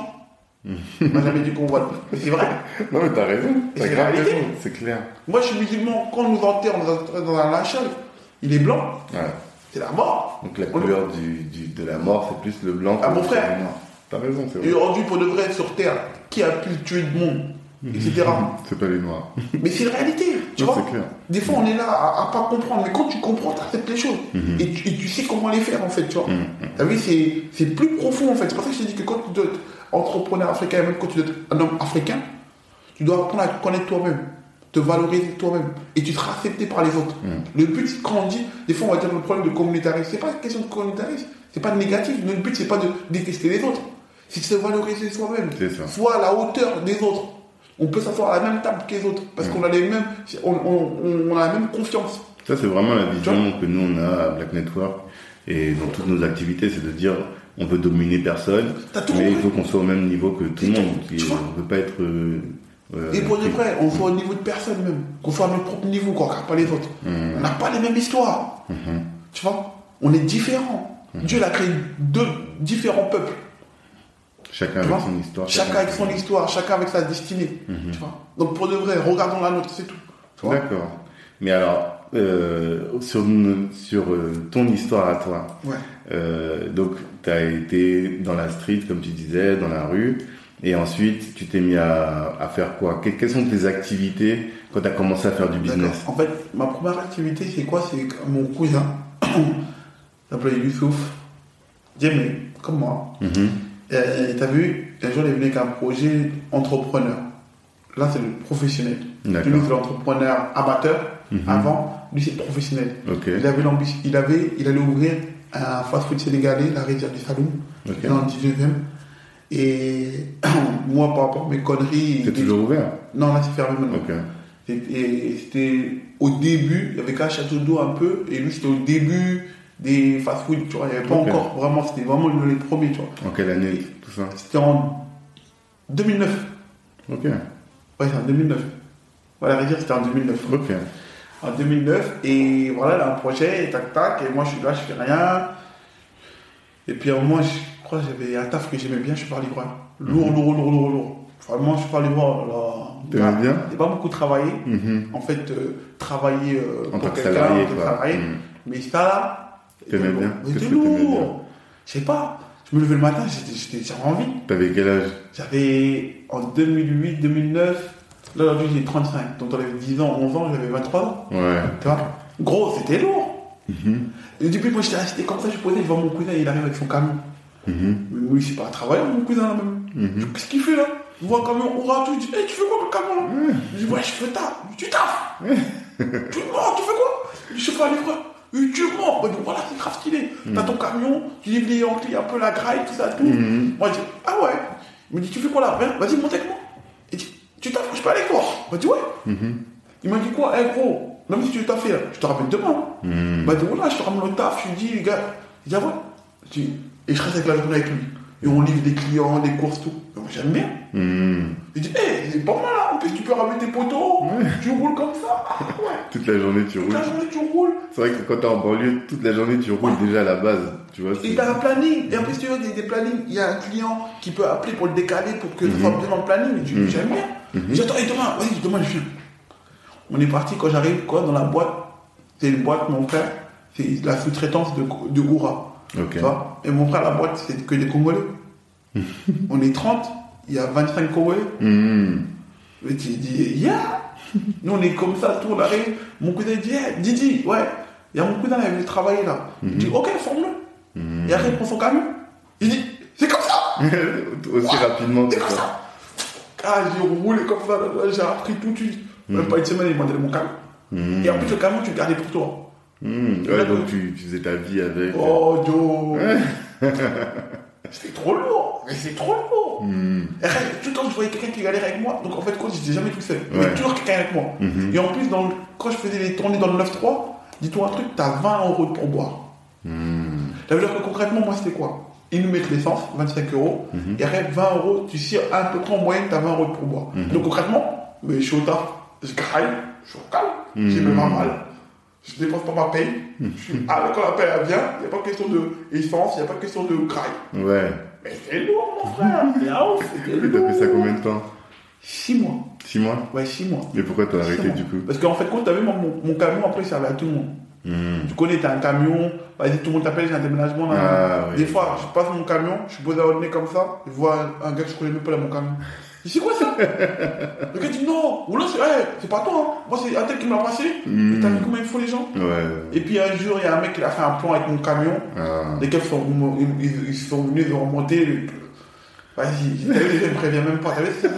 On m'a jamais dit qu'on voit. Mais c'est vrai. Non, mais t'as raison. T'as c'est grave raison. C'est clair. Moi, je suis musulman. Quand on nous enterre, nous enterre dans un. Il est blanc. Ouais. C'est la mort. Donc la couleur du, du- de la mort, c'est plus le blanc Ah, mon frère. T'as raison, c'est Et vrai. aujourd'hui, pour de vrai, sur Terre, qui a pu tuer de monde Etc. C'est pas les noirs. Mais c'est la réalité. Tu Non, vois c'est clair. Des fois, on est là à, à pas comprendre. Mais quand tu comprends, tu acceptes les choses. Mhm. et, tu, et tu sais comment les faire, en fait. Tu vois Mhm. T'as vu, c'est, plus profond, en fait. C'est pour ça que je t'ai dit que quand tu dois être entrepreneur africain, et même quand tu dois être un homme africain, tu dois apprendre à te connaître toi-même, te valoriser toi-même, et tu seras accepté par les autres. Mhm. Le but, quand on dit, des fois, on va dire le problème de communautarisme, c'est pas une question de communautarisme, c'est pas négatif. Le but, c'est pas de détester les autres, c'est de se valoriser soi-même. Soit à la hauteur des autres. On peut s'asseoir à la même table que les autres, parce Mhm. qu'on a les mêmes, on, on- on- on a la même confiance. Ça, c'est vraiment la vision que nous, on a à Black Network et dans toutes nos activités, c'est de dire on veut dominer personne, mais il faut qu'on soit au même niveau que tout le monde. on ne veut pas être. Et pour de vrai, on soit au niveau de personne même, qu'on soit à notre propre niveau, qu'on regarde pas les autres. Mhm. On n'a pas les mêmes histoires. Mhm. Tu vois? On est différents. Dieu il a créé deux différents peuples. Chacun avec son histoire. Chacun avec son histoire, chacun avec sa destinée. Tu vois? Donc pour de vrai, regardons la nôtre, c'est tout. D'accord. Mais alors, euh, sur, sur euh, ton histoire à toi, Ouais. euh, donc tu as été dans la street, comme tu disais, dans la rue, et ensuite tu t'es mis à, à faire quoi? Que- Quelles sont tes activités quand tu as commencé à faire du business? En fait, ma première activité, c'est quoi? C'est mon cousin, il s'appelait Youssouf, Djemé, comme moi. Mhm. Et et t'as vu, un jour, il est venu avec un projet entrepreneur. Là, c'est le professionnel. Lui, c'est l'entrepreneur amateur. Mhm. Avant, lui, c'est le professionnel. Il avait l'ambition, il avait, il allait ouvrir un fast-food sénégalais, la rivière du Saloum, Ok. dans le 19e. Et moi, par rapport à mes conneries. C'est toujours ouvert Non, là, c'est fermé maintenant. C'était c'était au début, il y avait qu'un château d'eau un peu, et lui, c'était au début des fast-food, tu vois. Il n'y avait pas encore vraiment, c'était vraiment les premiers, tu vois. En quelle année tout ça C'était en 2009. Ok. Ouais, c'est en 2009. Voilà, la rivière, c'était en 2009. Ok. En 2009, et voilà, là, un projet, et tac, tac, et moi, je suis là, je fais rien. Et puis, à un moment, je j'avais un taf que j'aimais bien, je suis livreur. Lourd, lourd, lourd, lourd, lourd. Vraiment, je suis livreur, là. Bien J'ai pas beaucoup travaillé. Mhm. En fait, euh, travailler euh, En pour quelqu'un, salarié. Mhm. Mais ça, là. T'aimais bien C'était lourd. Je sais pas. Je me levais le matin, j'avais envie. T'avais quel âge? J'avais en 2008, 2009, là aujourd'hui j'ai 35, donc j'avais 10 ans, 11 ans, j'avais 23 ans, Ouais. tu vois? Gros, c'était lourd. Mhm. Et depuis, moi j'étais comme ça, je posais devant mon cousin, il arrive avec son camion. Mais lui, c'est pas un travailleur, mon cousin là même. Mhm. Qu'est-ce qu'il fait là? Il voit un camion, on rentre, il dit, hey, tu fais quoi le camion là? Je dis, ouais, je fais taf. Je dis, tu taffes? Tu mens, tu fais quoi? Je dis, je fais un livreur. Tu mens je dis, voilà, c'est grave stylé. T'as ton camion, tu livres les Yankees, un peu la graille, tout ça, tout. Moi, je dis, ah ouais. Il me dit, tu fais quoi là? Viens, Vas-y, monte avec moi. Il dit, tu taffes, je peux aller toi Moi, je dis, ouais. Il m'a dit quoi? Eh gros, même si tu veux taffer là, je te rappelle demain. Il m'a dit, voilà, je te ramène le taf. Je lui dis, les gars, il dit, ah ouais? Je dis, et je reste avec la journée avec lui. Et on livre des clients, des courses, tout. Moi, j'aime bien. Mhm. Il dit, hé, c'est pas mal là. En plus, tu peux ramener tes poteaux. Tu roules comme ça. Ah ouais. Toute la journée, tu Toute roules. la journée, tu roules. C'est vrai que quand t'es en banlieue, toute la journée, tu roules déjà à la base. Tu vois, Et t'as un planning. Et en plus, tu vois, des, des plannings. Il y a un client qui peut appeler pour le décaler pour que Mhm. soit bien dans le planning. Mhm. j'aime bien. Mhm. Je dis, attends, et demain, vas-y, demain, je viens. On est parti quand j'arrive, quoi, dans la boîte. C'est une boîte, mon frère. C'est la sous-traitance de, de Oura. Ok. Tu vois Et mon frère, la boîte, c'est que des Congolais. on est 30, il y a 25 Congolais. Mhm. Et tu dis, yeah Nous, on est comme ça, tout, on arrive. Mon cousin dit, yeah, Didi, ouais, il y a mon cousin, il veut travailler là. Il dit, ok, forme-le. Mhm. Et après, il prend son camion. Il dit, c'est comme ça Aussi rapidement C'est que comme ça. ça Ah, j'ai roulé comme ça, j'ai appris tout de suite. Même pas une semaine, il m'a donné mon camion. Mhm. Et en plus, le camion, tu le gardais pour toi. Mhm. Ouais, donc tu, tu faisais ta vie avec. Oh, Joe C'était trop lourd Mais c'est trop lourd. Et après, tout le temps, je voyais quelqu'un qui galérait avec moi. Donc, en fait, quoi, j'étais jamais tout seul. Il y avait toujours quelqu'un avec moi. Mhm. Et en plus, dans le- quand je faisais les tournées dans le 9-3, dis-toi un truc, t'as 20 euros de pourboire. Mhm. Ça veut dire que concrètement, moi, c'était quoi? Ils nous mettent l'essence, 25 euros. Mhm. Et après, 20 euros, tu sais, à peu près en moyenne, t'as 20 euros de pourboire. Mhm. Donc concrètement, mais je suis au taf, je graille, je suis au calme, j'ai même mal. Je dépense pas ma paye. Je suis, ah, quand la paye elle vient, il n'y a pas question de essence, il n'y a pas question de graille. Ouais. Mais c'est lourd, mon frère. C'est ouf, c'était T'as fait ça combien de temps 6 mois. Six mois Ouais, 6 mois. Et pourquoi t'as arrêté mois. du coup Parce qu'en fait, quand t'as vu mon, mon, mon camion, après, il servait à tout le monde. Mhm. Tu connais, t'as un camion, vas-y, tout le monde t'appelle, j'ai un déménagement. Là, Ah, oui. Des fois, je passe mon camion, je suis posé à nez comme ça, je vois un, un gars que je connais même pas dans mon camion. Je c'est quoi ça Le gars dit, non, ou là, c'est hey, pas toi, hein. moi, c'est un tel qui m'a passé. Et T'as vu comment il faut les gens Ouais. Et puis un jour, il y a un mec qui a fait un plan avec mon camion. Ah. Les gars sont, ils, ils- ils sont venus de remonter. le- Vas-y, ils me préviennent même pas. T'as vu, c'est ça.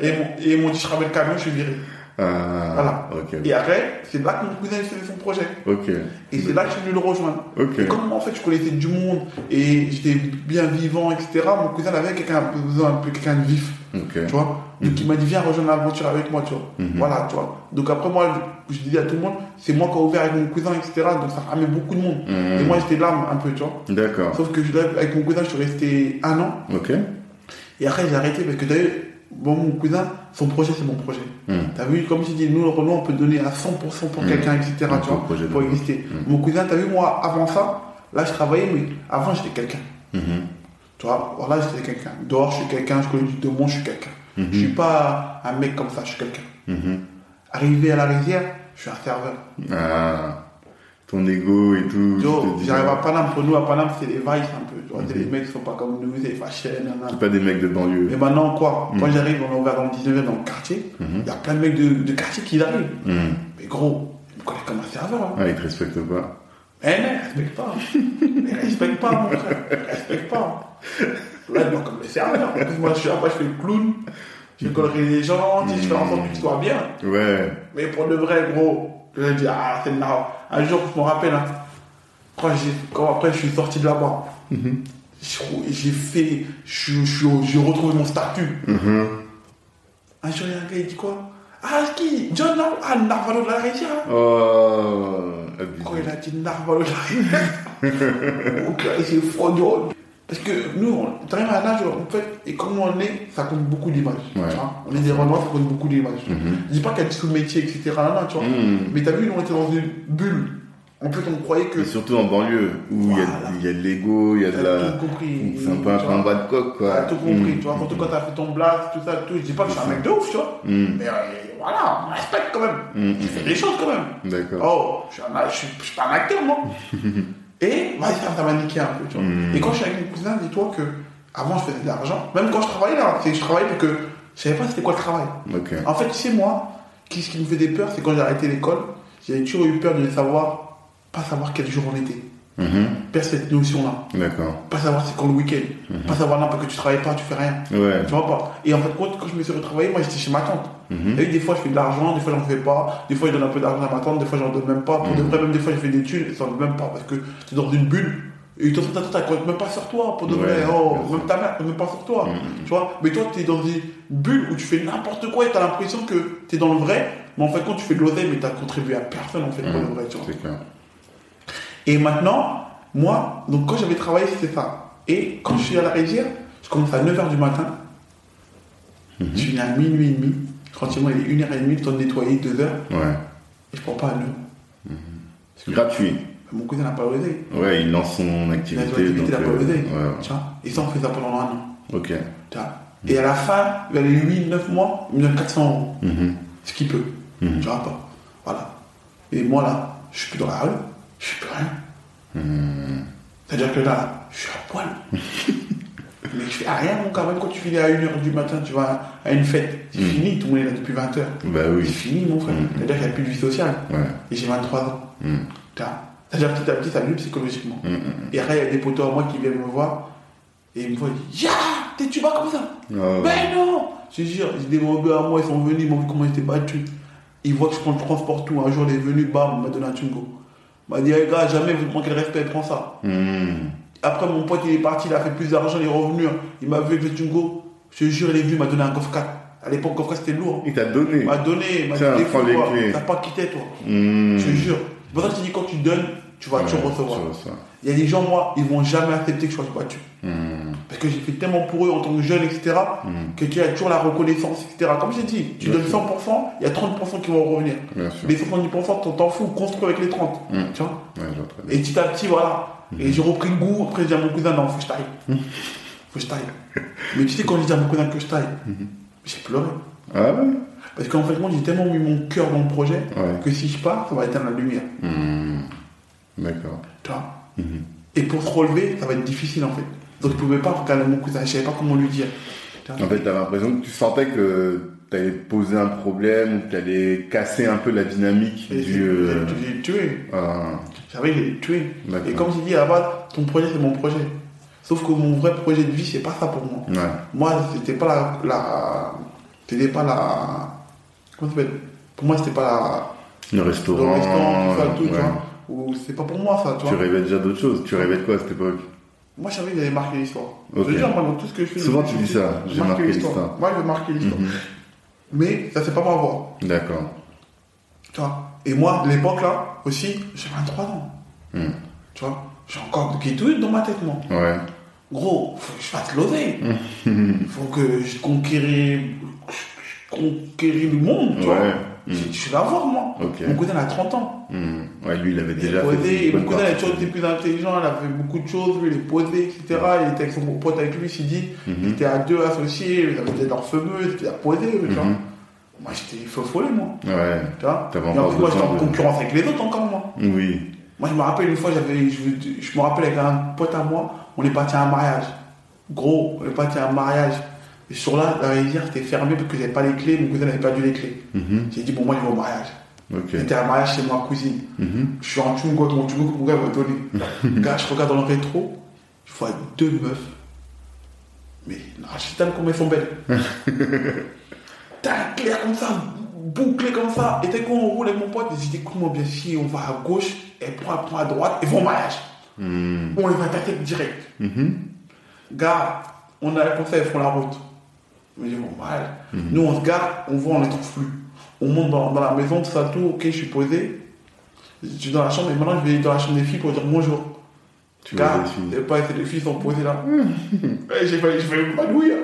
Ils et ils m'ont dit, je ramène le camion, je suis viré. Ah. Voilà. Et après, c'est là que mon cousin il faisait son projet. Et c'est là que je suis venu le rejoindre. Ok. Et comme en fait je connaissais du monde et j'étais bien vivant, etc., mon cousin avait quelqu'un besoin un peu quelqu'un de vif, tu vois? Donc il m'a dit viens rejoindre l'aventure avec moi, tu vois. Mhm. Voilà, tu vois. Donc après moi, je, je disais à tout le monde, c'est moi qui ai ouvert avec mon cousin, etc. Donc ça ramène beaucoup de monde. Mhm. Et moi j'étais là un peu, tu vois. D'accord. Sauf que je, avec mon cousin, je suis resté un an. Ok. Et après j'ai arrêté parce que vu, bon, mon cousin, son projet c'est mon projet. Mhm. T'as vu, comme je dis, nous le Renault, on peut donner à 100% pour Mhm. quelqu'un, etc. Tu vois, pour exister. Mhm. Mon cousin, t'as vu, moi, avant ça, là je travaillais, mais avant j'étais quelqu'un. Tu vois, voilà, j'étais quelqu'un. Dehors, je suis quelqu'un, je connais du de moi, je suis quelqu'un. Je suis pas un mec comme ça, je suis quelqu'un. Arrivé à la rivière, je suis un serveur. Ah. Ton ego et tout. J'arrive à Paname, pour nous, à Paname, c'est des vices un peu. Tu vois, c'est Mhm. les mecs qui sont pas comme nous, c'est fashion, nanana. C'est pas des mecs de banlieue. Mais maintenant, quoi? Quand Mhm. j'arrive, on est ouvert dans le 19e, dans le quartier, il Mhm. y a plein de mecs de, de quartier qui arrivent. Mais gros, ils me connaissent comme un serveur. hein. Ah, ils te respectent pas. Mais non, respecte pas. Mais respecte pas, mon frère. Respecte pas. Là, ils me comme le serveur. Moi, je suis là, moi, je fais le clown. Je colorie les gens, je fais en sorte qu'ils soient bien. Ouais. Mais pour de vrai, gros, je dis, ah, c'est marrant. Un jour, je me rappelle, hein, quand, quand après je suis sorti de là-bas, Mhm. j'ai j'ai fait, j'ai retrouvé mon statut. Mhm. Un jour, il y a un gars, il dit quoi? Ah, qui? John Nar Ah, Narvalo de la région. Oh. Quand il a dit Narvalo de la là, j'ai froid Parce que nous, on t'arrives à un âge, en fait, et comme on est, ça compte beaucoup d'images. Ouais. On est des Renois, ça compte beaucoup d'images. Mhm. Je dis pas qu'il y a des sous-métiers, etc. Là, tu vois. Mhm. Mais t'as vu, nous, on était dans une bulle. En fait, on croyait que. Et surtout en banlieue, où il y a- Voilà. il y, a de l'ego, il y a de la. tout compris. C'est un peu un combat de coq, quoi. T'as tout compris, Mhm. tu vois. Surtout quand t'as fait ton blast, tout ça, tout. Je dis pas que je suis un mec de ouf, tu vois. Mhm. Mais euh, voilà, on respecte quand même. Mhm. Il fait des choses quand même. D'accord. Oh, je suis, un, je suis, je suis pas un acteur, moi. Et vas-y, ça, m'a niqué un peu, tu vois. Mm. Et quand je suis avec mon cousin, dis-toi que avant, je faisais de l'argent. Même quand je travaillais là, que je travaillais parce que je savais pas c'était quoi le travail. En fait, tu sais, moi, qui- ce qui me faisait peur, c'est quand j'ai arrêté l'école, j'avais toujours eu peur de ne savoir, pas savoir quel jour on était. Mhm. Perdre cette notion-là. D'accord. Pas savoir c'est quand le week-end. Pas savoir non, parce que tu travailles pas, tu fais rien. Ouais. Tu vois pas. Et en fait, quand, quand je me suis retravaillé, moi j'étais chez ma tante. Mhm. Et des fois je fais de l'argent, des fois j'en fais pas, des fois je donne un peu d'argent à ma tante, des fois j'en donne même pas. Pour de vrai, même des fois je fais des thunes et ça donne même pas parce que tu es dans une bulle. Et ta tante compte même pas sur toi, pour de Ouais. Oh, même ta mère compte même pas sur toi. Mhm. Tu vois Mais toi, tu es dans une bulle où tu fais n'importe quoi et tu as l'impression que tu es dans le vrai. Mais en fait, quand tu fais de l'oseille, mais tu contribué à personne en fait pour Mhm. le vrai. Tu vois. Et maintenant, moi, donc quand j'avais travaillé, c'était ça. Et quand je suis à la rivière, je commence à 9h du matin. Mhm. Je finis à minuit et demi. Tranquillement, il est 1h30, le temps de nettoyer, 2h. Ouais. Et je prends pas à l'heure. Gratuit. Mon cousin n'a pas osé. Ouais, il lance son activité. son activité, il n'a pas euh, osé. ouais, Tu vois? Et ça, on fait ça pendant un an. Ok. Tu vois? Et à la fin, vers les 8-9 mois, il me donne 400 euros. Mhm. Ce qu'il peut. Mhm. Tu vois pas Voilà. Et moi, là, je suis plus dans la rue. Je suis plus rien. Mhm. C'est-à-dire que là, je suis à poil. Mais je fais rien, mon. Même quand tu finis à 1h du matin, tu vas à une fête, c'est Mhm. fini. Tout le monde est là depuis 20h. Bah C'est oui. fini, mon frère. Mhm. C'est-à-dire qu'il n'y a plus de vie sociale. Ouais. Et j'ai 23 ans. C'est-à-dire que petit à petit, ça me psychologiquement. Et après, il y a des potos à moi qui viennent me voir. Et ils me voient, ils disent Ya T'es tu vas comme ça Ah ouais. Mais non Je te jure, j'ai des rebeux à moi, ils sont venus, ils m'ont vu comment j'étais battu. Ils voient que je prends le transport tout. Un jour, il est venu, bam, il m'a donné un tungo. Il m'a dit, hey, gars, jamais vous manquez de respect, prends ça. Mhm. Après, mon pote, il est parti, il a fait plus d'argent, il est revenu. Il m'a vu avec le tungo. Je te jure, il est venu, il m'a donné un Golf 4. À l'époque, Golf 4, c'était lourd. Il t'a donné. Il m'a donné, il m'a dit, les t'as pas quitté, toi. Mhm. Je te jure. C'est pour ça que je dis, quand tu donnes, tu vas toujours recevoir. Il y a des gens, moi, ils vont jamais accepter que je sois battu. Mhm. Parce que j'ai fait tellement pour eux en tant que jeune, etc., Mhm. que tu as toujours la reconnaissance, etc. Comme j'ai dit, tu Bien donnes sûr. 100%, il y a 30% qui vont revenir. Bien sûr. Les 70%, t'en t'en fous, construis avec les 30. Mhm. Tu vois Ouais. Et petit à petit, voilà. Et j'ai repris le goût. Après, j'ai dit à mon cousin, non, faut que je taille. Faut que je taille. Mais tu sais, quand j'ai dit à mon cousin que je taille, j'ai pleuré. Ah ouais? Parce qu'en fait, moi, j'ai tellement mis mon cœur dans le projet Ouais. que si je pars, ça va éteindre la lumière. D'accord. Tu vois. Et pour se relever, ça va être difficile, en fait. Donc, je pouvais pas regarder mon cousin. Je savais pas comment lui dire. Tu En fait, t'avais l'impression que tu sentais que t'allais poser un problème ou que t'allais casser un peu la dynamique Et du. euh, j'ai j'ai tué. ah, Je savais que j'allais tuer. Et comme à la base, ton projet, c'est mon projet. Sauf que mon vrai projet de vie, c'est pas ça pour moi. ouais. Moi, c'était pas la. la c'était pas la. Comment ça s'appelle? Pour moi, c'était pas Le la. restaurant. Le restaurant, tout ça, tout, ouais. tu vois. Ou c'est pas pour moi, ça, tu Tu vois. rêvais déjà d'autre chose. Tu rêvais de quoi à cette époque? Moi, je savais que j'allais marquer l'histoire. Je veux dire, moi, dans tout ce que je fais. Souvent, je tu dis ça, j'ai marqué l'histoire. Moi, je veux marquer l'histoire. Mhm. Mais ça, c'est pas ma voie. D'accord. Tu vois? Et moi, à l'époque, là, aussi, j'ai 23 ans. Mhm. Tu vois? J'ai encore des dans ma tête, moi. Ouais. Gros, faut que je fasse l'oseille. Mhm. Il faut que je conquéris, conquéris le monde, tu Ouais. vois. Mhm. Je, je suis l'avoir, moi. Mon cousin a 30 ans. Mhm. Ouais, lui, il avait Il déjà est fait. mon cousin a partie. toujours été plus intelligent, il a fait beaucoup de choses, lui, il est posé, etc. Il était avec son pote avec lui, il dit, Mhm. il était à deux associés, ils avaient leur fameux, il a posé, tu vois. Mhm. Moi, j'étais feu follet, moi. Ouais. Tu vois. Et moi, j'étais en concurrence avec les autres encore, moi. Oui. Moi, je me rappelle une fois, j'avais, je, je me rappelle avec un pote à moi, on est parti à un mariage. Gros, on est parti à un mariage. Sur là, la rivière était fermée parce que j'avais pas les clés, mon cousin n'avait perdu les clés. Mhm. J'ai dit, bon, moi, je vais au mariage. Ok. C'était un mariage chez ma cousine. Mhm. Je suis en tungo, mon tungo mon gars m'a donné. gars, je regarde dans le rétro, je vois deux meufs. Mais, Rachitane, comme elles sont belles. T'as clair comme ça, bouclé comme ça. Et t'es quand on roule avec mon pote, j'ai dit, écoute-moi bien, si on va à gauche, elle prend, elle prend à droite, et vont au mariage. Mhm. On les va attaquer direct. Mhm. Gars, on a conseil, ils font la route. Je me dis, bon, mal. Nous, on se garde, on voit, on les trouve plus. On monte dans, dans la maison, tout ça, tout, ok, je suis posé. Je suis dans la chambre, et maintenant, je vais dans la chambre des filles pour dire bonjour. Tu Gars, les filles. les pas c'est les filles sont posées là. Et j'ai failli, je vais m'épanouir.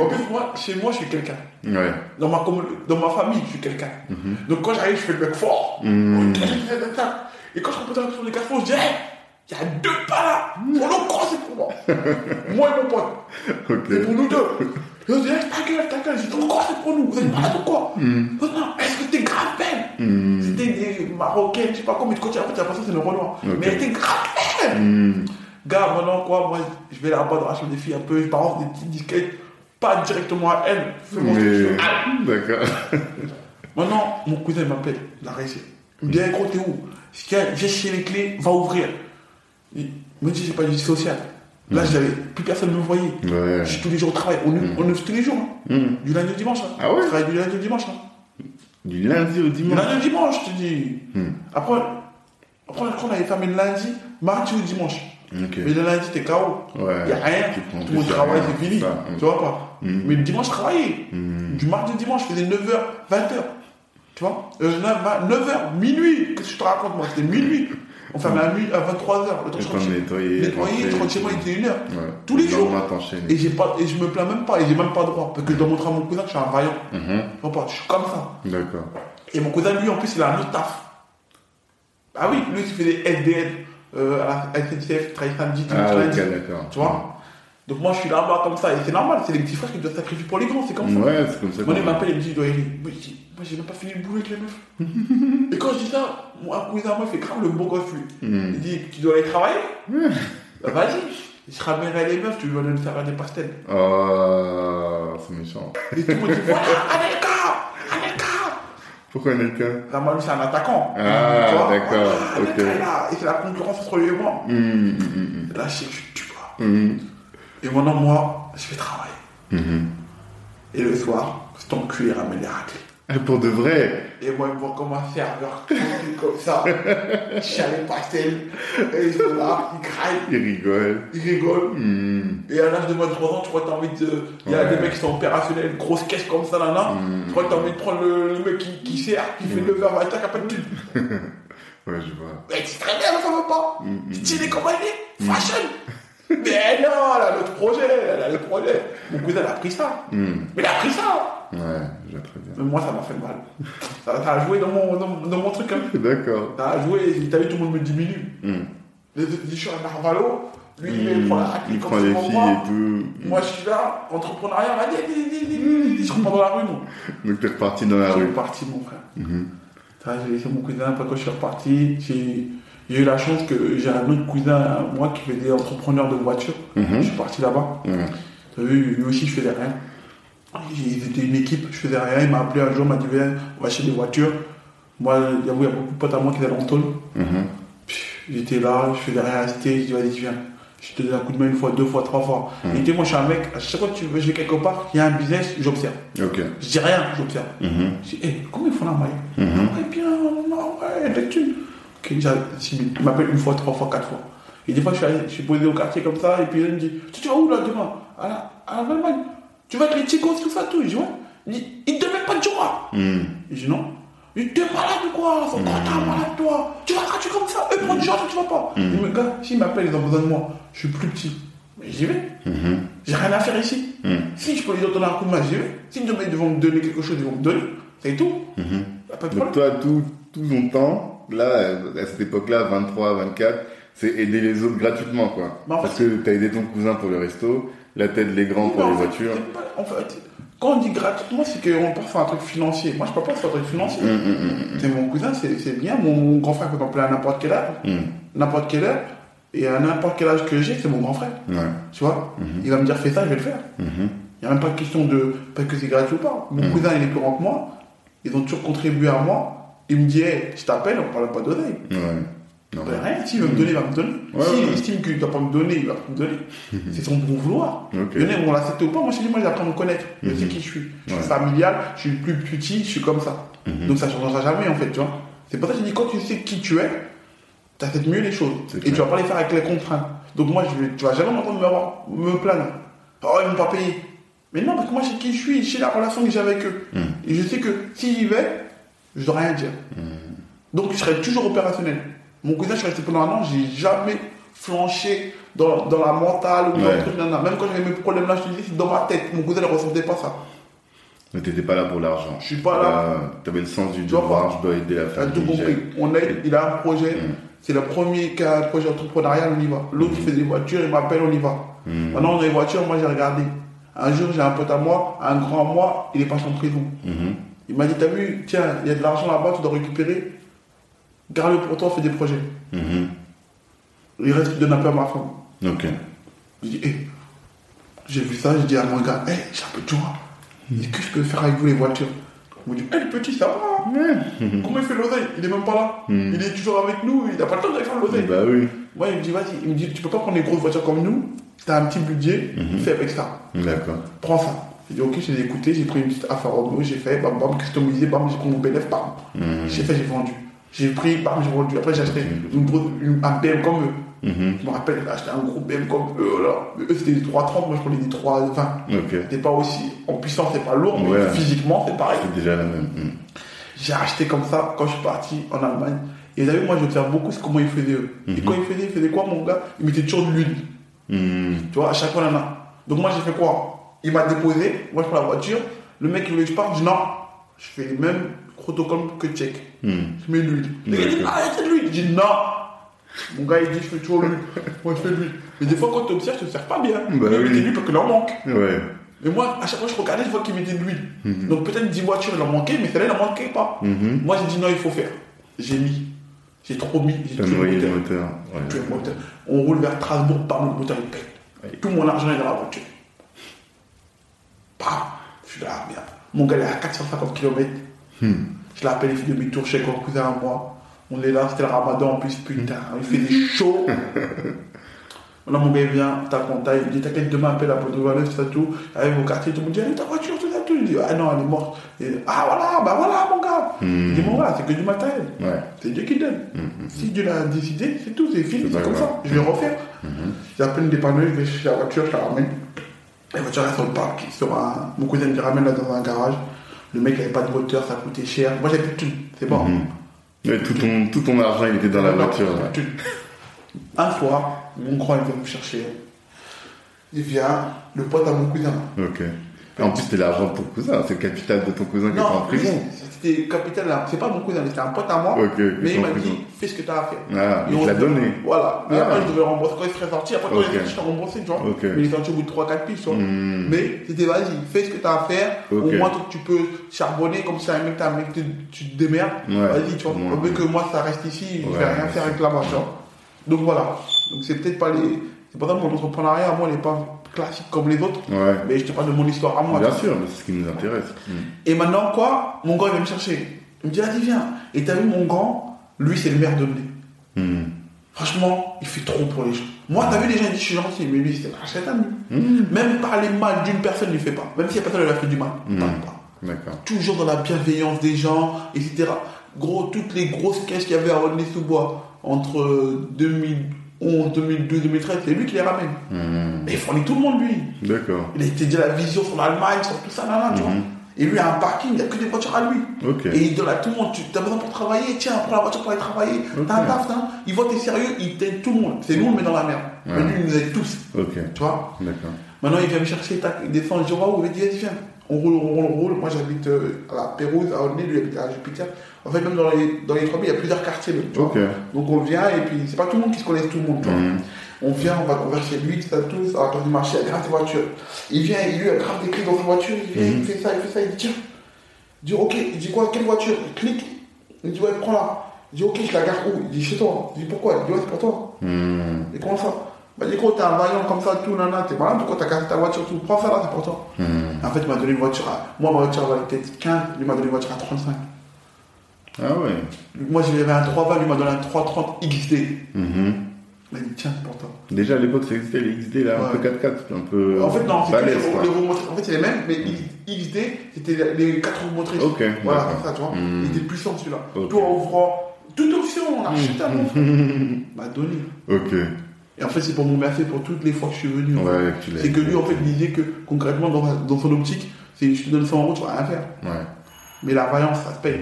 en plus, moi, chez moi, je suis quelqu'un. Ouais. Dans ma, dans ma famille, je suis quelqu'un. Donc quand j'arrive, je fais le mec fort. Mhm. Et quand je dans la maison des garçons, je dis, hey, il y a deux pas là. Pour le croix, c'est pour moi. moi et mon pote. C'est pour nous deux. Dit, hey, ta gueule, ta gueule. Je dis, encore, c'est pour nous. Vous êtes malade ou quoi. Non, non, est-ce que t'es grave belle Mhm. C'était des Marocaines, je sais pas comment, mais quand tu as l'impression que c'est le Renoir. Mais elle était grave belle. Mhm. Gars, maintenant, quoi, moi, je vais là-bas dans la chambre des filles un peu, je balance des petites disquettes, pas directement à elle. Tu veux. Mais. D'accord. Maintenant, mon cousin m'appelle, il a réussi. Il me dit, gros, t'es où? Je dis, j'ai chez les clés, va ouvrir. Il me dit, j'ai pas du social. Là, j'avais, plus personne ne me voyait. Ouais. Je suis tous les jours au travail, on, on est tous les jours, hein. Mhm. du lundi au dimanche. hein. Ah ouais? Je travaille du lundi au dimanche. hein. Du lundi au Du dimanche. lundi au dimanche, je te dis. Hmm. Après, après, on avait fermé le lundi, mardi ou dimanche. Mais le lundi, t'es KO. Ouais. Il n'y a rien. Tout a rien, c'est fini. ça. Tu vois pas? Mais le dimanche, je travaillais. Du mardi au dimanche, je faisais 9h, 20h. Tu vois? Euh, 9h, minuit. Qu'est-ce que je te raconte, moi? C'était minuit. On fermait à, mi- à 23h. Le temps rentrais- nettoyer. nettoyer, rentrer, rentre chez moi, il était 1h. Ouais. tous les Le jours. Et, j'ai pas, et je me plains même pas, et j'ai même pas droit. Parce que je dois montrer à mon cousin que je suis un vaillant. Mhm. Vois pas, je suis comme ça. D'accord. Et mon cousin, lui, en plus, il a un autre taf. Ah oui, lui, il faisait SDN euh, à la SNCF, travaille samedi, Ah, ok, lundi. d'accord. Tu vois Donc moi, je suis là-bas comme ça, et c'est normal, c'est les petits frères qui doivent sacrifier pour les grands, c'est comme ça. Ouais, c'est comme ça. Mon qu'on- il m'appelle et me dit, Doiri, moi, moi, j'ai même pas fini le boulot avec les meufs. et quand je dis ça, mon cousin, moi, il fait grave le bon gosse, lui. Mhm. Il dit, tu dois aller travailler Bah, Vas-y, je ramènerai les meufs, tu vas nous faire des pastels. Oh, c'est méchant. Et tout le monde dit, voilà, Anelka Anelka Pourquoi La Manu, c'est un attaquant. Ah, d'accord, ok. et c'est la concurrence entre lui et moi. Et là, je sais que je suis tu vois. Et maintenant, moi, je vais travailler. Mhm. Et le soir, cet enculé ramène les raclés. Ah, Pour de vrai Et moi, ils me voient comme un serveur comme ça. Allé pastel. Et ils sont là, ils graillent, Il rigole. ils rigolent. Mhm. Et à l'âge de 23 ans, tu que t'as envie de. Il y a Ouais. des mecs qui sont opérationnels, grosse caisse comme ça, là, là. Mhm. Tu crois que t'as envie de prendre le, le mec qui, qui sert, qui fait le verre, qui a pas de thune. Ouais, je vois. Mais c'est très bien, ça va pas. Stylé comme elle est, fashion. Mais non, elle a l'autre projet, elle a le projet. Mon cousin, a pris ça. Mhm. Mais il a pris ça. Ouais, vois très bien. Mais moi, ça m'a fait mal. Ça, ça a joué dans mon, dans, dans mon truc, hein. D'accord. Ça a joué, t'as vu, tout le monde me diminue. Je suis un narvalo. Lui, il Mhm. prend la raclée Il comme les filles moi. et tout. Moi, je suis là, entrepreneuriat, allez. Je repars dans la rue, moi. Donc t'es reparti dans la Je suis rue. reparti, mon frère. J'ai laissé mon cousin, après quand je suis reparti, j'ai j'ai eu la chance que j'ai un autre cousin, moi, qui faisait entrepreneur de voiture. Mhm. Je suis parti là-bas. Ouais. T'as vu, lui aussi, je faisais rien. Ils étaient une équipe, je faisais rien. Il m'a appelé un jour, il m'a dit, viens, on va acheter des voitures. Moi, il y a il y a beaucoup de potes à moi qui étaient dans le tôle. Mhm. J'étais là, je faisais rien rester, je dis, vas-y, viens. Je te donne un coup de main une fois, deux fois, trois fois. Mhm. Et tu moi, je suis un mec, à chaque fois que tu veux, je vais quelque part, il y a un business, j'observe. Je dis rien, j'observe. Mhm. Je dis, hé, comment ils font la maille? Mhm. Ouais, bien, non, ouais, mille. Il m'appelle une fois, trois fois, quatre fois. Et des fois, je suis, allé- je suis posé au quartier comme ça, et puis il me dit, tu vas où là demain? À la, à la Allemagne. Tu vas avec les ticos, tout ça, tout. Je dis, ouais. Il dit, il te met pas de joie. Mhm. Je dis, non. Il t'es malade ou quoi? Faut pas t'es malade, toi. Tu vas gratuit comme ça. Eux prennent du genre, toi, tu vas pas. Il me dit, gars, s'ils m'appellent, ils ont besoin de moi. Je suis plus petit. Mais j'y vais. J'ai rien à faire ici. Si je peux les donner un coup de main, j'y vais. Si demain ils vont me donner quelque chose, ils vont me donner. C'est tout. Y a pas de Donc problème. toi, tout, tout ton temps, là, à cette époque-là, 23, 24, c'est aider les autres gratuitement, quoi. Bah, Parce que t'as aidé ton cousin pour le resto, là t'aides les grands pour les voitures. pas- en fait, quand on dit gratuitement, c'est qu'on pense à un truc financier. Moi, je peux pas faire un truc financier. Hum, hum, hum, C'est mon cousin, c'est bien. Mon grand frère peut m'appeler à n'importe quelle heure. Hum. N'importe quelle heure. Et à n'importe quel âge que j'ai, c'est mon grand frère. Ouais. Tu vois? Mhm. Il va me dire fais ça, je vais le faire. Mhm. Il n'y a même pas de question de parce que c'est gratuit ou pas. Mon cousin, il est plus grand que moi. Ils ont toujours contribué à moi. Il me dit, hey, je t'appelle, on parle pas d'oseille. Ouais. Non, Ben, rien, s'il veut me donner, il va me donner. Ouais, S'il ouais. estime qu'il ne doit pas me donner, il va me donner. c'est son bon vouloir. Ok. Il y en a, vont l'accepter ou pas. Moi, je dis, moi, j'apprends à me connaître. Je sais Mhm. qui je suis. Je suis familial, je suis le plus petit, je suis comme ça. Mhm. Donc, ça ne changera jamais, en fait, tu vois. C'est pour ça que je dis, quand tu sais qui tu es, tu acceptes mieux les choses. Et clair. tu vas pas les faire avec les contraintes. Donc moi, je vais, tu vas jamais m'entendre me, me plaindre. Oh, ils m'ont pas payé. Mais non, parce que moi, je sais qui je suis, je sais la relation que j'ai avec eux. Hmm. Et je sais que s'il y vais, je dois rien dire. Donc je serai toujours opérationnel. Mon cousin, je suis resté pendant un an, j'ai jamais flanché dans, dans la mentale ou dans Ouais. le truc, nan, nan. Même quand j'avais mes problèmes là, je te dis, c'est dans ma tête. Mon cousin ne ressentait pas ça. Mais t'étais pas là pour l'argent. Je suis pas là. Euh, T'avais le sens du devoir, je dois aider la T'as famille. tout compris. On a, il a un projet, Mm. c'est le premier qui a un projet entrepreneurial, on y va. L'autre, il fait des voitures, il m'appelle, on y va. Maintenant, on a les voitures, moi j'ai regardé. Un jour, j'ai un pote à moi, un grand à moi, il est passé en prison. Mhm. Il m'a dit, t'as vu, tiens, il y a de l'argent là-bas, tu dois récupérer. Garde-le pour toi, fais des projets. Mhm. Il reste, il donne un peu à ma femme. Ok. Je dis, hé, j'ai vu ça, je dis à mon gars, hé, j'ai un peu de joie. Qu'est-ce que je peux faire avec vous les voitures? Il me dit, hé, le petit, ça va Comment il fait l'oseille? Il est même pas là. Mm. Il est toujours avec nous, il n'a pas le temps d'aller faire l'oseille. Bah oui. Moi, il me dit, vas-y, il me dit, tu peux pas prendre des grosses voitures comme nous, t'as un petit budget, Mhm. fais avec ça. D'accord. Prends ça. J'ai dit, ok, j'ai écouté, j'ai pris une petite Alfa Romeo, j'ai fait, bam, bam, customisé, bam, j'ai pris mon bénéfice, bam. Mhm. J'ai fait, j'ai vendu. J'ai pris, bam, j'ai vendu. Après, j'ai acheté une grosse, une- un BM comme eux. Mhm. Je me rappelle, j'ai acheté un gros BM comme eux. Mais eux, c'était des 330, moi, je prenais des 320. Ok. C'était pas aussi, en puissance, c'est pas lourd, mais physiquement, c'est pareil. C'est déjà la même. Mhm. J'ai acheté comme ça quand je suis parti en Allemagne. Et vu, moi, j'observe beaucoup ce- comment ils faisaient eux. Et Mhm. quand ils faisaient, ils faisaient quoi, mon gars? Ils mettaient toujours de l'huile. Mhm. Tu vois, à chaque fois, là, là. Donc moi, j'ai fait quoi? Il m'a déposé, moi, je prends la voiture. Le mec, il voulait que je parte, je dis non. Je fais les mêmes protocoles que Tchèque. Mhm. Je mets l'huile. Le gars, il dit, arrêtez de l'huile. Je dis non. Mon gars, il dit, je fais toujours l'huile. Moi, je fais de l'huile. Mais des fois, quand tu observes, tu ne sers pas bien. Bah il oui. mettait l'huile parce qu'il en manque. Ouais. Mais moi, à chaque fois que je regardais, je vois qu'il mettait de l'huile. Mhm. Donc peut-être 10 voitures, il en manquait, mais celle-là, il n'en manquait pas. Mhm. Moi, j'ai dit non, il faut faire. J'ai mis. J'ai trop mis. J'ai tué le le moteur. moteur. Tué Ouais. le moteur. On roule vers Strasbourg, par le moteur, il pète. Ouais. Tout mon argent est dans la voiture. Bam Je suis là, merde. Mon gars, il est à 450 km. Hmm. Je l'appelle, il fait demi-tour chez un cousin à moi. On est là, c'était le ramadan en plus, putain, il fait des chauds. Maintenant, mon gars, il vient, t'as contact, il dit, t'inquiète, demain, appelle la police, voilà, tout ça, tout. Arrive au quartier, tout le monde dit, allez, ta voiture, tout ça, tout. Il dit, ah non, elle est morte. Et, ah voilà, bah voilà, mon gars. Hmm. Il dit, mon gars, c'est que du matériel. Ouais. C'est Dieu qui donne. Si Dieu l'a décidé, c'est tout, c'est fini, C'est comme ça. Je vais refaire. J'appelle une dépanneuse, je vais chercher la voiture, je la ramène. La voiture reste sur le parc, sur un... mon cousin me ramène là dans un garage. Le mec n'avait pas de moteur, ça coûtait cher. Moi j'avais plus de thunes, c'est bon. Mhm. Ouais, tout, ton, tout ton argent, il était dans la voiture. Un soir, mon grand il vient me chercher. Il vient, le pote à mon cousin. Ok. En plus, c'était l'argent de ton cousin, c'est le capital de ton cousin qui était en prison. C'était capital, là. c'est pas mon cousin, c'était un pote à moi. Mais il m'a dit, fais ce que tu as à faire. Ah, Et il te l'a donné. Voilà. Mais Ah. après, je devais rembourser quand il serait sorti. Après, quand il est sorti, je t'ai remboursé, tu vois. Mais il est sorti au bout de 3-4 piges, tu vois. Hmm. Mais c'était, vas-y, fais ce que tu as à faire. Au moins, toi, tu peux charbonner comme ça, un mec, t'as un mec, tu, tu te démerdes. Ouais. Vas-y, tu vois. Ouais. Au lieu que moi, ça reste ici, je Ouais. vais rien faire avec la tu vois. Donc voilà. Donc c'est peut-être pas les. C'est pour ça que mon entrepreneuriat, moi, n'est pas classique comme les autres. Ouais. Mais je te parle de mon histoire à moi. Bien sûr, mais c'est ce qui nous intéresse. Et maintenant, quoi Mon gars, il vient me chercher. Il me dit, vas-y, viens. Et t'as vu, mon grand, lui, c'est le maire de Blé. Hmm. Franchement, il fait trop pour les gens. Moi, t'as vu, les gens ils disent, je suis gentil, mais lui, c'est un chétan, lui. Hmm. Même parler mal d'une personne, il ne fait pas. Même si la personne, elle a fait du mal, il Hmm. parle pas. Toujours dans la bienveillance des gens, etc. Gros, toutes les grosses caisses qu'il y avait à Rodney-sous-Bois entre 2011, 2012, 2013, c'est lui qui les ramène. Hmm. Mais il fournit tout le monde, lui. D'accord. Il a été dit la vision sur l'Allemagne, sur tout ça, là, là, tu vois. Mhm. Et lui a un parking, il n'y a que des voitures à lui. Et il donne à tout le monde, tu as besoin pour travailler, tiens, prends la voiture pour aller travailler. T'as un taf, hein. Il voit t'es sérieux, il t'aide tout le monde. C'est nous, on le met dans la merde. Ouais. Mais lui, il nous aide tous. Ok. Tu vois D'accord. Maintenant, il vient me chercher, il descend, je dis, waouh, il dit, viens. On roule, on roule, on roule. Moi, j'habite euh, à la Pérouse, à Aulnay, lui habite à Jupiter. En fait, même dans les, dans les trois villes, il y a plusieurs quartiers. même, tu vois. Ok. Donc, on vient, et puis, c'est pas tout le monde qui se connaît tout le monde. tu vois. Mhm. On vient, on va, on va chez lui, tout ça, tout, à la place du marché, il grave des voitures. Il vient, il lui a grave des clés dans sa voiture, il vient, Mhm. il fait ça, il fait ça, il dit tiens. Il dit ok, il dit quoi, quelle voiture? Il clique, il dit ouais, prends-la. Il dit ok, je la garde où? Il dit chez toi. Il dit pourquoi? Il dit ouais, c'est pour toi. Hmm. Et comment ça? Bah, du coup, t'es un vaillant comme ça, tout, nana, t'es malade, pourquoi t'as cassé ta voiture, tout, prends ça là, c'est pour toi. Hmm. En fait, il m'a donné une voiture à. Moi, ma voiture valait peut-être 15, lui m'a donné une voiture à 35. Ah ouais. Moi, j'avais un 320, lui m'a donné un 330 XD. Mhm. Il m'a dit tiens, c'est pour toi. Déjà à l'époque, ça existait les XD là, un peu 4x4, un peu. En fait, non, c'est que les, roues. En fait, c'est les mêmes, mais XD, c'était les 4 roues motrices. Ok. Voilà, c'est ça, tu vois. Hmm. Il était puissant celui-là. Ok. Tout en ouvrant, toute option, on achète un bon. M'a donné. Ok. Et en fait, c'est pour me remercier pour toutes les fois que je suis venu. en fait. Ouais, C'est que lui, en fait, il disait que concrètement, dans, dans son optique, c'est je te donne 100 euros, tu vas rien faire. Ouais. Mais la vaillance, ça se paye.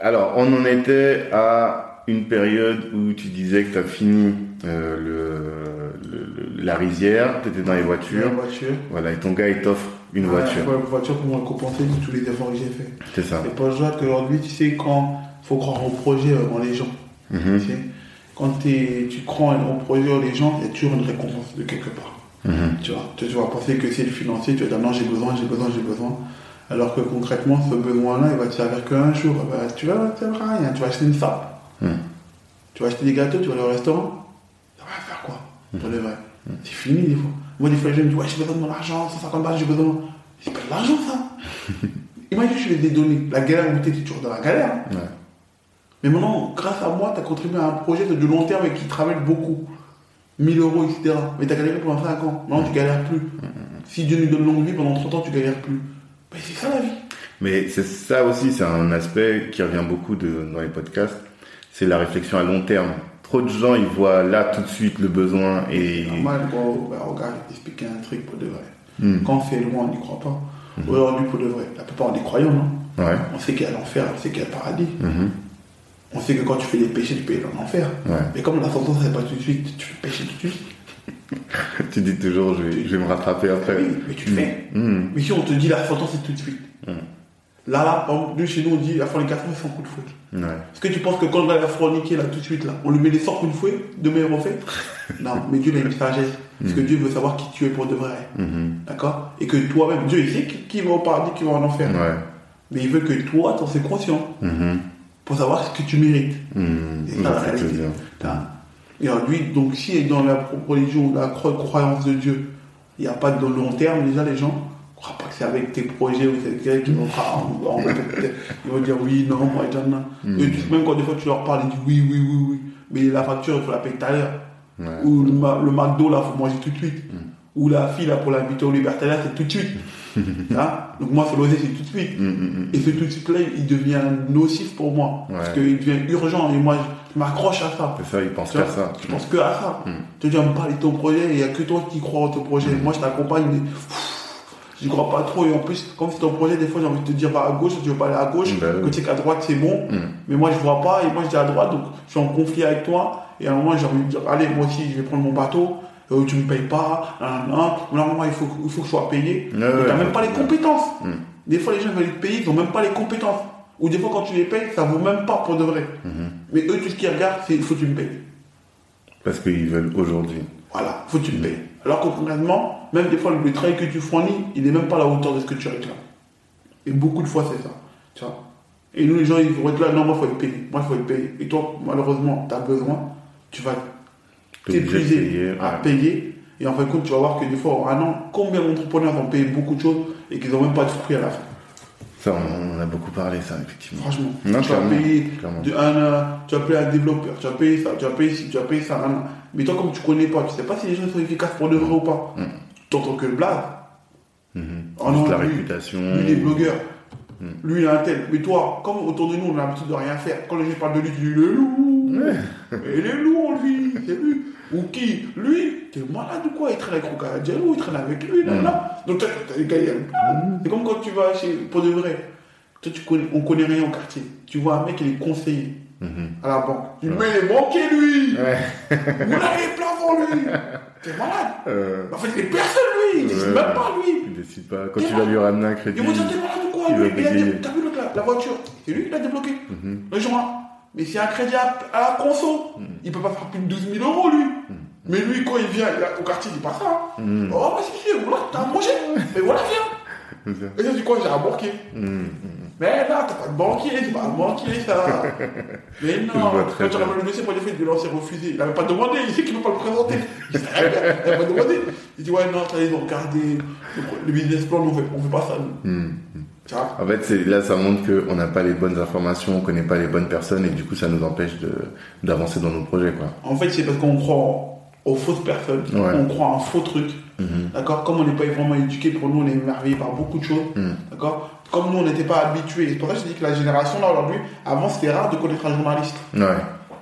Alors, on en était à une période où tu disais que tu as fini euh, le, le- le- la rizière, tu étais dans les voitures. Voiture. Voilà, et ton gars, il t'offre une voiture. une voiture pour me récompenser de tous les efforts que j'ai fait. C'est ça. Et pas genre qu'aujourd'hui, tu sais, quand faut croire au projet euh, dans les gens. Mhm. Tu sais, quand tu crois au projet dans les gens, il y a toujours une récompense de quelque part. Mhm. Tu vois, tu, tu vas penser que c'est le financier, tu vas dire non, j'ai besoin, j'ai besoin, j'ai besoin. Alors que concrètement, ce besoin-là, il va te servir qu'un jour. Bah, tu vas te rien, tu vas acheter une sape. Mhm. Tu vas acheter des gâteaux, tu vas aller au restaurant. Ça va faire quoi? Pour le vrai. C'est fini des fois. Moi, des fois, gens me disent Ouais, j'ai besoin de mon argent, 150 balles, j'ai besoin. C'est pas de l'argent, ça. Imagine, je les ai donné. La galère où t'es, toujours dans la galère. Ouais. Mais maintenant, grâce à moi, tu as contribué à un projet de long terme et qui travaille beaucoup. 1000 euros, etc. Mais tu as galéré pendant 5 ans. Maintenant, tu galères plus. Si Dieu nous donne longue vie, pendant 30 ans, tu galères plus. Mais c'est ça la vie. Mais c'est ça aussi, c'est un aspect qui revient beaucoup de, dans les podcasts, c'est la réflexion à long terme. Trop de gens, ils voient là tout de suite le besoin et... Normal, gros. Bah, regarde, t'expliquer un truc pour de vrai. Quand fait loin, on n'y croit pas. Aujourd'hui, pour de vrai, la plupart, on est croyants, non? Ouais. On sait qu'il y a l'enfer, on sait qu'il y a le paradis. On sait que quand tu fais des péchés, tu peux aller en enfer. Ouais. Mais comme la sentence n'est pas tout de suite, tu fais pécher tout de suite. Tu dis toujours, je vais, je vais me rattraper après. Oui, mais tu le fais. Mhm. Mais si on te dit la sentence, c'est tout de suite. Mm. Là, là, par exemple, nous, chez nous, on dit la fornication, c'est 100 coups de fouet. Ouais. Est-ce que tu penses que quand le gars a forniqué, là, tout de suite, là, on lui met les 100 coups de fouet, demain il refait Non, mais Dieu, il a une sagesse. Parce que Dieu veut savoir qui tu es pour de vrai. Mhm. D'accord? Et que toi-même, Dieu, il sait qui, qui va au paradis, qui va en enfer. Ouais. Mais il veut que toi, t'en sois conscient Mhm. Pour savoir ce que tu mérites. C'est ça, la. Putain. Et alors, lui, donc, si dans la religion, la cro- croyance de Dieu, il n'y a pas de long terme, déjà, les gens ne croient pas que c'est avec tes projets ou c'est quelqu'un qui vont en- en- Ils vont dire oui, non, moi, j'en ai. Et tu- même quand des fois tu leur parles, ils disent oui, oui, oui, oui. Mais la facture, il faut la payer tout à l'heure. Ouais. Ou le, le McDo, là, il faut manger tout de suite. Ou la fille, là, pour l'inviter au libertaire, c'est tout de suite. Hein? Donc, moi, c'est l'oser, c'est tout de suite. Mhm, mhm. Et ce tout de suite-là, il devient nocif pour moi. Parce qu'il devient urgent. Et moi, je m'accroche à ça. C'est ça, ils pensent Tu qu'à ça. Je pense que à ça. Tu dis, on me parle de ton projet, il n'y a que toi qui crois en ton projet. Moi, je t'accompagne, mais je crois pas trop. Et en plus, comme c'est ton projet, des fois, j'ai envie de te dire, va à gauche, tu veux pas aller à gauche. Oui. que tu sais qu'à droite, c'est bon. Mais moi, je vois pas, et moi, je dis à droite, donc je suis en conflit avec toi. Et à un moment, j'ai envie de dire, allez, moi aussi, je vais prendre mon bateau. Euh, tu me payes pas, moment, il faut, il faut que je sois payé. Mais même pas les compétences. Mm. Des fois, les gens veulent être payés, ils ont même pas les compétences. Ou des fois, quand tu les payes, ça vaut même pas pour de vrai. Mhm. Mais eux, tout ce qu'ils regardent, c'est il faut que tu me payes. Parce qu'ils veulent aujourd'hui. Voilà, faut que tu le payes. Alors que concrètement, même des fois, le travail que tu fournis, il n'est même pas à la hauteur de ce que tu réclames. Et beaucoup de fois, c'est ça. Tu vois Et nous, les gens, ils vont être là, non, moi, il faut être payé. Moi, il faut être payé. Et toi, malheureusement, tu as besoin, tu vas Obligé t'épuiser payer, à ouais. payer. Et en fin de compte, tu vas voir que des fois, en un an, combien d'entrepreneurs ont payé beaucoup de choses et qu'ils n'ont même pas de fruits à la fin. Ça, on en a beaucoup parlé, ça, effectivement. Franchement, Non, tu vas clairement, payer clairement. de un, tu vas payer un développeur, tu vas payer ça, tu vas payer ci, tu vas payer ça. nan. Mais toi, comme tu connais pas, tu sais pas si les gens sont efficaces pour de vrai ou pas. Mm. Tu entends que le blague. Mhm. Oh non, la lui- réputation. Lui, il est blogueur. Mm. Lui, il a un tel. Mais toi, comme autour de nous, on a l'habitude de rien faire. Quand les gens parlent de lui, tu dis, il est lourd. Il est lourd, lui. C'est lui. Ou qui Lui T'es malade ou quoi Il traîne avec Roca Diallo, il traîne avec lui, là, Mm. là. Donc, t'as t'as des gars, a- c'est comme quand tu vas chez. Pour de vrai. Toi, tu connais, on connaît rien au quartier. Tu vois un mec, il est conseiller Mhm. à la banque. Tu dis, mais il est banquier, lui Ouais. Ou là, il est plafond, lui T'es malade Euh, En fait, il est personne, lui Il décide Ouais. même pas, lui il décide pas. Quand tu vas lui ramener un crédit. ils vont dire t'es malade ou quoi a T'as vu le- la, la voiture? C'est lui qui l'a débloqué. Mhm. Le joint. Mais c'est un crédit à, à la conso. Il peut pas faire plus de 12 000 euros lui. Mais lui, quand il vient il a- au quartier, il dit pas ça. Mhm. Oh, vas-y, monsieur, voilà, t'as un projet. Mais voilà, viens. Et ça, c'est quoi J'ai un banquier. Mais là, t'as pas de banquier, c'est pas un banquier ça. Mais non, quand tu ramènes le dossier pour les faits, de lancer refusé. Il avait pas demandé, il sait qu'il ne peut pas le présenter. Il sait rien, il n'a pas demandé. Il dit ouais, non, ça, ils ont regardé le, business plan, on fait, on fait pas ça. nous. Tu vois En fait, là, ça montre qu'on n'a pas les bonnes informations, on connaît pas les bonnes personnes, et du coup, ça nous empêche d'avancer dans nos projets, quoi. En fait, c'est parce qu'on croit aux fausses personnes, Ouais. on croit en faux trucs. Mhm. D'accord? Comme on n'est pas vraiment éduqué, pour nous, on est émerveillé par beaucoup de choses. Mhm. D'accord? Comme nous, on n'était pas habitués. C'est pour ça que je dis que la génération là aujourd'hui, avant, c'était rare de connaître un journaliste. Ouais.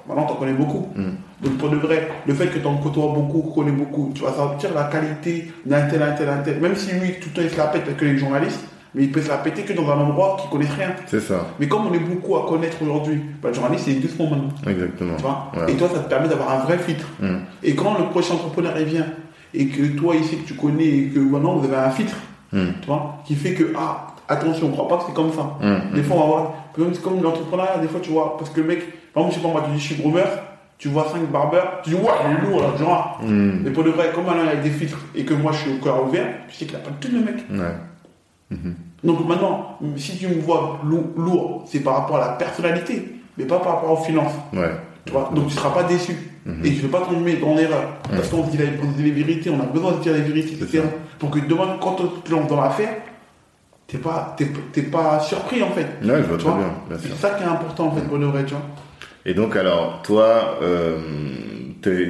Maintenant, t'en connais beaucoup. Mhm. Donc pour de vrai, le fait que tu en côtoies beaucoup, connais beaucoup, tu vas sentir la qualité d'un tel, un tel, un tel. Même si lui, tout le temps, il se la pète parce que les journalistes, mais il peut se la péter que dans un endroit qui connaissent rien. C'est ça. Mais comme on est beaucoup à connaître aujourd'hui, bah, le journaliste, c'est doucement maintenant. Exactement. Tu vois Ouais. Et toi, ça te permet d'avoir un vrai filtre. Mm. Et quand le prochain entrepreneur il vient, et que toi, ici, que tu connais, et que maintenant, vous avez un filtre, Mm. tu vois, qui fait que, ah, attention, on ne croit pas que c'est comme ça. Mm. Des fois, on va voir, comme, comme l'entrepreneuriat, des fois, tu vois, parce que le mec, par exemple, je sais pas, moi, tu dis, je suis groomer, tu vois 5 barbeurs, tu dis, ouais, il est lourd, là, genre. Mais pour de vrai, comme maintenant, il y a des filtres, et que moi, je suis au cœur ouvert, tu sais qu'il n'a pas tout le mec. Ouais. Donc maintenant, si tu me vois lou- lourd, c'est par rapport à la personnalité, mais pas par rapport aux finances. Ouais. Tu vois Donc tu seras pas déçu. Mhm. Et je ne vais pas tomber dans l'erreur. Parce qu'on dit, on dit les vérités, on a besoin de dire les vérités, etc. Pour que demain, quand tu te lances dans l'affaire, t'es pas, pas surpris en fait. Ouais, je vois Tu très vois bien. C'est ça qui est important en fait pour le vrai, tu vois. Et donc, alors, toi, euh,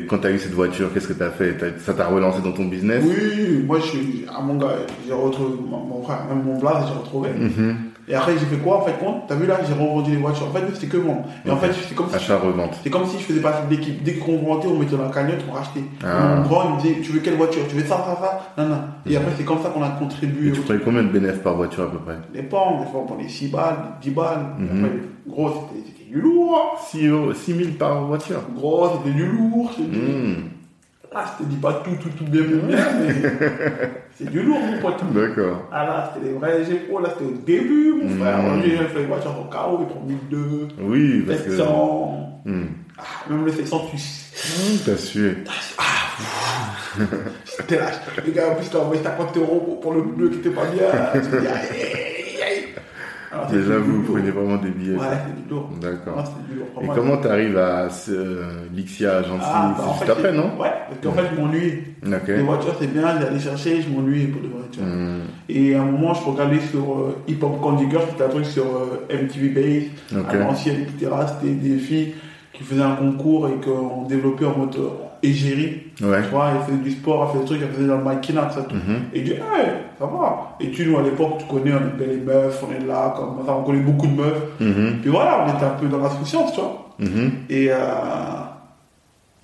quand tu as eu cette voiture, qu'est-ce que tu as fait Ça t'a relancé dans ton business? Oui, moi je suis à mon gars, j'ai retrouvé mon, frère, même mon blaze, j'ai retrouvé. Mhm. Et après j'ai fait quoi en fait compte? T'as vu là, j'ai revendu les voitures. En fait, c'était que moi. Et en fait, c'est comme si Achat-revente. C'est comme si je faisais partie de l'équipe. Dès qu'on vendait, on mettait dans la cagnotte, on rachetait. Ah. Mon grand, il me disait, tu veux quelle voiture? Tu veux ça, ça, ça? Non, non. Et après, c'est comme ça qu'on a contribué. Et tu prenais combien de bénéfices par voiture à peu près? Les pommes, des fois, on prenait 6 balles, 10 balles. Mhm. après, gros, c'était du lourd. hein. 6 euros, 6 000 par voiture Gros, c'était du lourd. Mhm. Ah, je te dis pas tout, tout, tout bien, bien, bien, mais c'est du lourd, mon pote. D'accord. Ah là, c'était des vrais épaules, là, c'était au début, mon Mhm. frère. Aujourd'hui, j'ai fait une voiture au carreau, il prend 1002, Oui, parce que. 700. Hmm. Ah, même le 700, tu T'as sué. C'était là. Le gars, en plus, t'as envoyé 50 euros pour, le bleu qui était pas bien. Tu te dis, aïe, aïe, aïe. Alors, Déjà, vous prenez vraiment des billets. Ouais, c'était du lourd. D'accord. Non, c'était du lourd. Et comment t'arrives à ce, Lixia Agency Ah, bah, en C'est juste fait, après, c'est- non Ouais, parce qu'en fait, je m'ennuyais. Ok. Les voitures, c'est bien, j'allais chercher, je m'ennuyais pour de vrai, tu vois. Hmm. Et à un moment, je regardais sur euh, Hip Hop Candy Girl, c'était un truc sur euh, MTV Base, Ok. à l'ancienne, etc. C'était des filles qui faisaient un concours et qu'on développait en mode euh, égérie. Ouais. Tu vois, elles faisaient du sport, elles faisaient des trucs, elles faisaient dans le maquinat, ça tout. Mhm. Et je dis, hey, ça va. Et tu, nous, à l'époque, tu connais, on est les meufs, on est là, comme ça, on connaît beaucoup de meufs. Mhm. Puis voilà, on était un peu dans l'insouciance, tu vois. Mhm. Et, euh,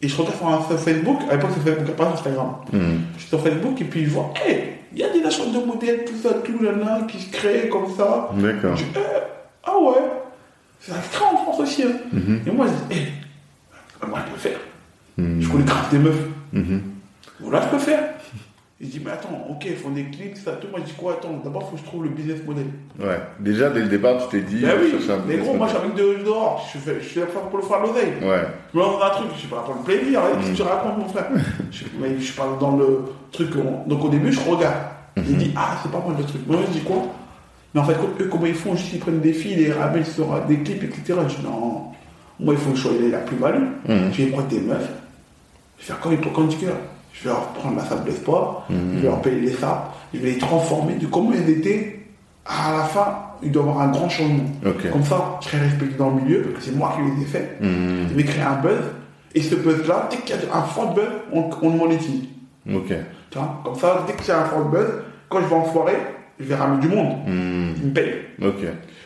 et je regarde sur Facebook, à l'époque, c'est Facebook, pas Instagram. Je suis sur Facebook et puis je vois, hey, il y a des achats de modèles, tout ça, tout là, là, qui se créent comme ça. D'accord. Je dis, eh, ah ouais, ça se crée en France aussi. Hein. Et moi, je dis, eh, moi, je peux faire? Je connais grave des meufs. Mhm. Voilà, je peux faire. Je dis, mais attends, ok, ils font des clics, ça, tout. Moi, je dis quoi, attends, d'abord, il faut que je trouve le business model. Ouais. Déjà, dès le départ, tu t'es dit. Ben oui, un mais gros, moi, je suis avec de dehors. Je, fais, je suis là pour le faire l'oseille. Ouais. Je me lance dans un truc, je suis pas là pour le plaisir, hein, qu'est-ce que tu racontes, mon frère je, Mais je parle dans le truc. on- Donc, au début, je regarde. Je dis, ah, c'est pas moi le truc. Moi, je dis quoi? Mais en fait, eux, comment ils font? Juste, ils prennent des filles, les ramènent sur des clips, etc. Je dis, non, moi, il faut que je sois la plus-value. Mhm. Je vais prendre des meufs. Je vais faire comme Candy Girl. Je vais leur prendre la salle de sport, je vais leur payer les sapes, je vais les transformer de comment ils étaient. À la fin, il doit y avoir un grand changement. Comme ça, je serai respecté dans le milieu, parce que c'est moi qui les ai faits. Mhm. Je vais créer un buzz. Et ce buzz-là, dès qu'il y a un fort buzz, on, on le monétise. Comme ça, dès qu'il y a un fort buzz, quand je vais en soirée, je vais ramener du monde. Mhm. Ils me payent.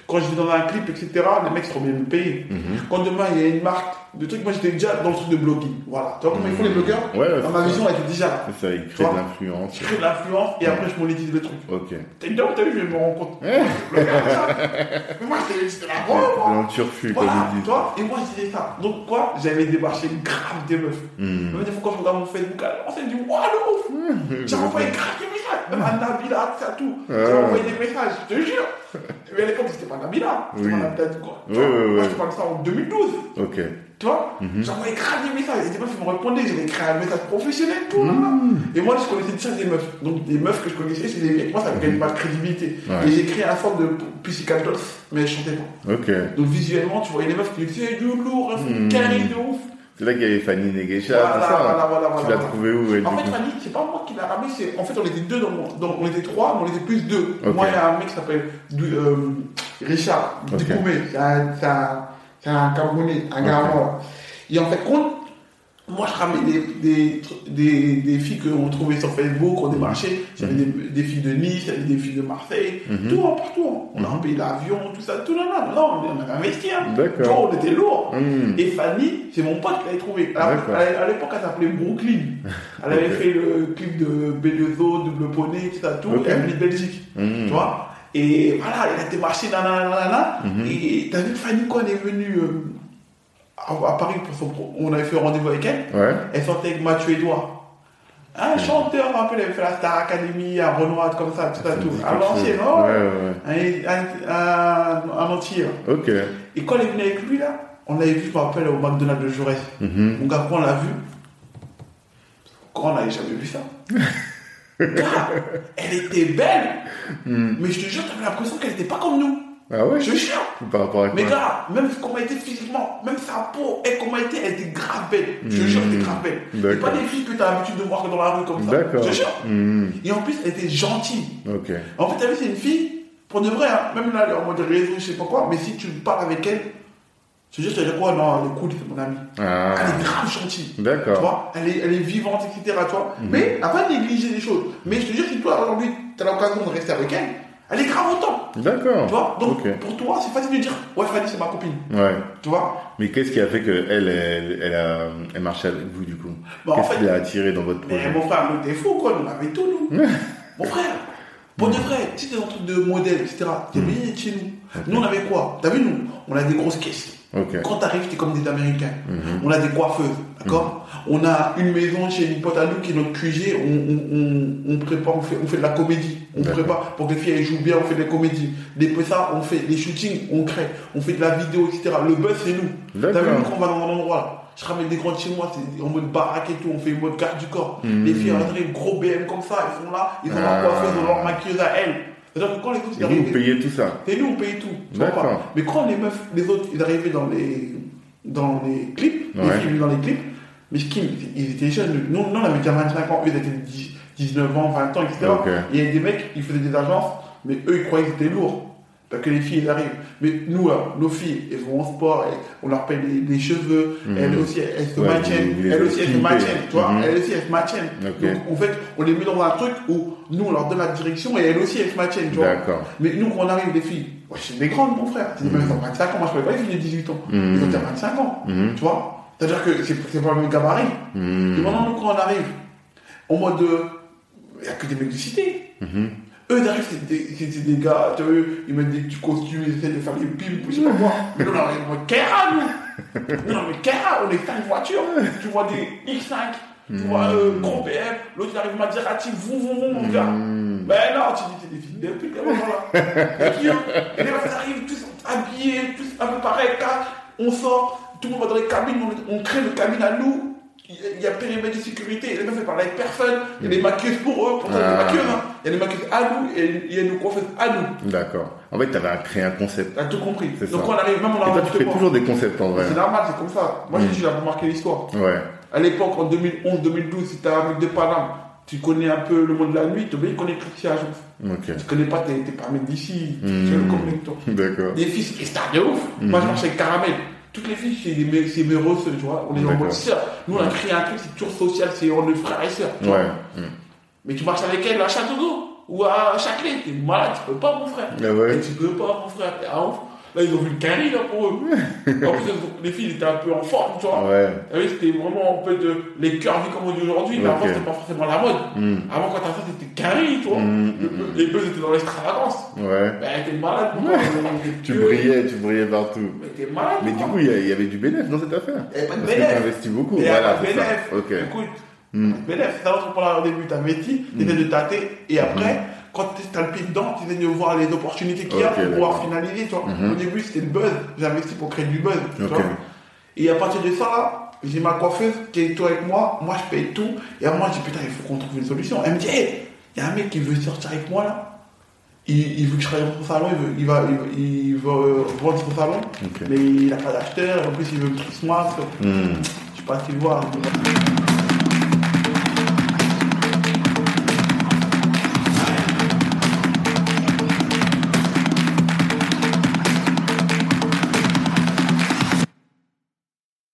Quand je vais dans un clip, etc., les mecs seront bien me payer. Mhm. Quand demain, il y a une marque de trucs, moi j'étais déjà dans le truc de blogging. Voilà. Tu vois comment ils font les blogueurs Ouais, ouais, Dans ma vision, elle était déjà là. C'est ça, il Tu crée vois de l'influence. Je crée de l'influence et après je monétise le truc. Ok. T'as une dame, t'as vu, je me rends compte. Mais moi, j'étais j'étais là, oh, moi. Dans le turfu, comme Voilà, ils disent. et moi je disais ça. Donc quoi J'avais démarché grave des meufs. Mhm. Même des fois quand je regarde mon Facebook, on s'est dit, waouh, J'ai envoyé grave des messages, même à Nabila, ça tout. J'ai envoyé des messages, je te jure. Mais à l'époque, c'était pas Nabila, c'était Oui. pas Nabila quoi. Oui, oui, Moi, je parle de ça en 2012. Ok. Tu vois Mhm. Envoyé grave des messages. Et des meufs, ils me répondaient. J'avais créé un message professionnel, tout. là, là. Mhm. Et moi, je connaissais déjà des meufs. Donc, des meufs que je connaissais, c'est des mecs. Moi, ça me gagne pas de crédibilité. Ouais. Et j'ai créé un sorte de Pussycat Dolls, mais elles chantaient pas. Ok. Donc, visuellement, tu voyais les meufs qui disaient, c'est du lourd, c'est Mhm. carré de ouf. C'est là qu'il y avait Fanny Negesha, Voilà, tout ça. voilà, voilà, Tu l'as voilà. trouvé où elle, En fait, Fanny, c'est pas moi qui l'a ramené, c'est. En fait, on était deux dans mon. dans- on était trois, mais on était plus deux. Moi, il y a un mec qui s'appelle euh, Richard Ok. Dikoumé. C'est un, c'est un, c'est un Camerounais, un Ok. gars mort. Et en fait, compte, moi, je ramenais des, des, des, des filles qu'on trouvait sur Facebook, on démarchait. J'avais des, des filles de Nice, j'avais des filles de Marseille, Mhm. tout, hein, partout. hein. on a Mhm. payé l'avion, tout ça, tout là, là. Non, on avait investi, hein. Vois, on était lourd. Hmm. Et Fanny, c'est mon pote qui l'avait trouvé. À, D'accord. à- l'époque, elle s'appelait Brooklyn. Elle avait fait le clip de B2O, Double Poney, tout ça, tout. Et elle venait de Belgique. Hmm. Tu vois Et voilà, elle a été marchée, nanana, nanana. Mhm. Et t'as vu Fanny, quand elle est venue euh, à, Paris pour son on avait fait rendez-vous avec elle, Ouais. elle sortait avec Mathieu Edouard. Un chanteur, je me rappelle, elle avait fait la Star Academy à Renoir, comme ça, tout ça, tout. À chose. oh, Ouais, ouais, un, un, un, un entier. ouais. Ok. Et quand elle est venue avec lui, là, on l'avait vu, je me rappelle, au McDonald's de Jaurès. Mhm. Mon gars, quand on l'a vu, quand on n'avait jamais vu ça. Elle était belle, Hmm. mais je te jure, t'avais l'impression qu'elle était pas comme nous. Ah ouais? Je jure. Par rapport à quoi? Mais gars, même comment elle était physiquement, même sa peau, et comment elle était, elle était grave belle. Je Hmm. jure, elle était grave belle. C'est pas des filles que t'as l'habitude de voir dans la rue comme ça. D'accord. Je jure. Hmm. Et en plus, elle était gentille. Ok. En fait, t'as vu, c'est une fille, pour de vrai, hein, même là, elle est en mode réseau, je sais pas quoi, mais si tu parles avec elle, je te jure, tu vas dire quoi? Non, elle est cool, c'est mon amie. Ah. Elle est grave gentille. Tu D'accord. vois, elle est, elle est vivante, etc. Tu vois? Mhm. Mais elle va pas négliger les choses. Mais je te jure, si toi, aujourd'hui, tu as l'occasion de rester avec elle, elle est grave autant. D'accord. Tu vois. Donc, pour toi, c'est facile de dire, ouais, Fanny, c'est ma copine. Ouais. Tu vois. Mais qu'est-ce qui a fait qu'elle, elle, elle, elle a, elle marchait avec vous, du coup Bah, en Qu'est-ce fait, qui l'a attiré dans votre mais projet mon frère, nous, t'es fou, quoi. Nous, on avait tout, nous. mon frère. Pour de vrai, tu sais, des trucs de modèle, etc. T'es Mhm. bien chez nous. Nous, on avait quoi? T'as vu, nous On a des grosses caisses. Ok. Quand t'arrives, t'es comme des Américains. Mhm. On a des coiffeuses, d'accord? On a une maison chez une pote à nous qui est notre QG. On, on, on, on prépare, on fait, on fait de la comédie. On prépare pour que les filles elles jouent bien, on fait des comédies. Des ça, on fait des shootings, on crée. On fait de la vidéo, etc. Le buzz, c'est nous. T'as vu, quand on va dans un endroit, là, je ramène des grandes chez moi, c'est en mode baraque et tout, on fait une mode garde du corps. Mhm. Les filles, elles arrivent, gros BM comme ça, ils sont là, ils ont Ah. leur coiffeuse, ils ont leur maquilleuse à elles. C'est-à-dire que quand les autres, ils arrivent, payez tout ça et nous, on paye tout. tu vois D'accord. pas. Mais quand les meufs, les autres, ils arrivaient dans les, dans les clips, les Ouais. filles venaient dans les clips, mais qui, ils étaient jeunes. Nous, on avait déjà 25 ans, eux, ils étaient 10 19 ans, 20 ans, etc. Il y avait des mecs, ils faisaient des agences, mais eux, ils croyaient qu'ils étaient lourds. Parce que les filles, elles arrivent. Mais nous, là, nos filles, elles vont au sport, elles- on leur paye les, les cheveux, Mhm. elles aussi, elles, se Ouais, maintiennent. les Elles aussi, elles se maintiennent, tu vois. Mhm. Elles aussi, elles se maintiennent. Donc, en fait, on les met dans un truc où nous, on leur donne la direction et elles aussi, elles se maintiennent, tu vois. Mais nous, quand on arrive, des filles, ouais, c'est des grandes, mon frère. C'est des meufs qui ont 25 ans. Moi, je ne pas les filles de 18 ans. Mhm. Ils ont déjà 25 ans. Mhm. Tu vois C'est-à-dire que c'est pas le même gabarit. Hmm. Et maintenant, nous, quand on arrive, en mode. euh, Il n'y a que des mecs de cité. Mhm. Eux, derrière, c'est des, des gars, tu vois, ils mettent des petits costumes, ils essaient de faire des pimps, je sais pas quoi. Mais nous, on arrive en Kera, nous. Non, mais Kera, on est 5 voitures. Tu vois des X5, tu vois euh, gros BM, l'autre, il arrive Maserati, vous, vous, vous, mon gars. Hmm. Ben non, tu dis, c'est des filles de pute, là, voilà. Et puis, les meufs arrivent tous habillés, tous un peu pareil, on sort, tout le monde va dans les cabines, on, on crée le cabine à nous. Il y a- périmètre de sécurité, les meufs elles parlent avec personne, il y a des maquilleuses pour eux, pour ça, il y a des Ah. maquilleuses, hein. il y a des maquilleuses à nous et il y a nos coiffeuses à nous. D'accord. En fait, tu avais créé un concept. T'as tout compris. C'est Donc ça. on arrive, même on Et a toi, un tu fais toujours des concepts en vrai. C'est normal, c'est comme ça. Moi, Mm. j'ai dit, j'ai marqué l'histoire. Ouais. À l'époque, en 2011-2012, si t'es un mec de Paname, tu connais un peu le monde de la nuit, tu connaître Christian Agence. Ok. Tu connais pas, t'es t'es mec d'ici, tu Mm. tu le connais, toi. D'accord. Des filles, c'est des stars de ouf. Moi, je marche avec Caramel. Toutes les filles, c'est c'est mes rosses, tu vois. On est en mode sœur. Nous, on a créé un truc, c'est toujours social, c'est on est frères et sœurs. Ouais. Mais tu marches avec elle à Châteauroux ou à Châtelet, t'es malade, tu peux pas, mon frère. Ouais. Et tu peux pas, mon frère. t'es un ouf. Là, ils ont vu le carré, là, pour eux. en plus, les filles étaient un peu en forme, tu vois. Ouais. Ah oui, c'était vraiment un peu de les curvy comme on dit aujourd'hui, mais avant, c'était pas forcément la mode. Hmm. Avant, quand t'as ça, c'était carré, tu vois. Le- Les buzz étaient dans l'extravagance. Ouais. Ben, t'es malade. Tu brillais, tu brillais partout. Mais t'es malade, Mais du coup, il y, avait du bénéfice dans cette affaire. Il y avait pas de Parce que bénéfice. tu investis beaucoup. Il y Voilà, pas de c'est ça. bénéfice. Ok. Écoute, bénéfice, c'est entrepreneur au début, t'as investi, t'essaies de tâter, et après, quand t'as le pied dedans, tu essaies de voir les opportunités qu'il y a pour pouvoir finaliser, tu vois. Mhm. Au début, c'était le buzz, j'ai investi pour créer du buzz, tu vois. Et à partir de ça, là, j'ai ma coiffeuse qui est toi avec moi, moi je paye tout, et à moi je dis putain, il faut qu'on trouve une solution. Elle me dit, hé, il y a un mec qui veut sortir avec moi là. Il, il veut que je travaille dans son salon, il veut, il va, il veut, il veut, euh, vendre son salon, mais il n'a pas d'acheteur, en plus il veut me Christmas. Hmm. Je sais pas si voir.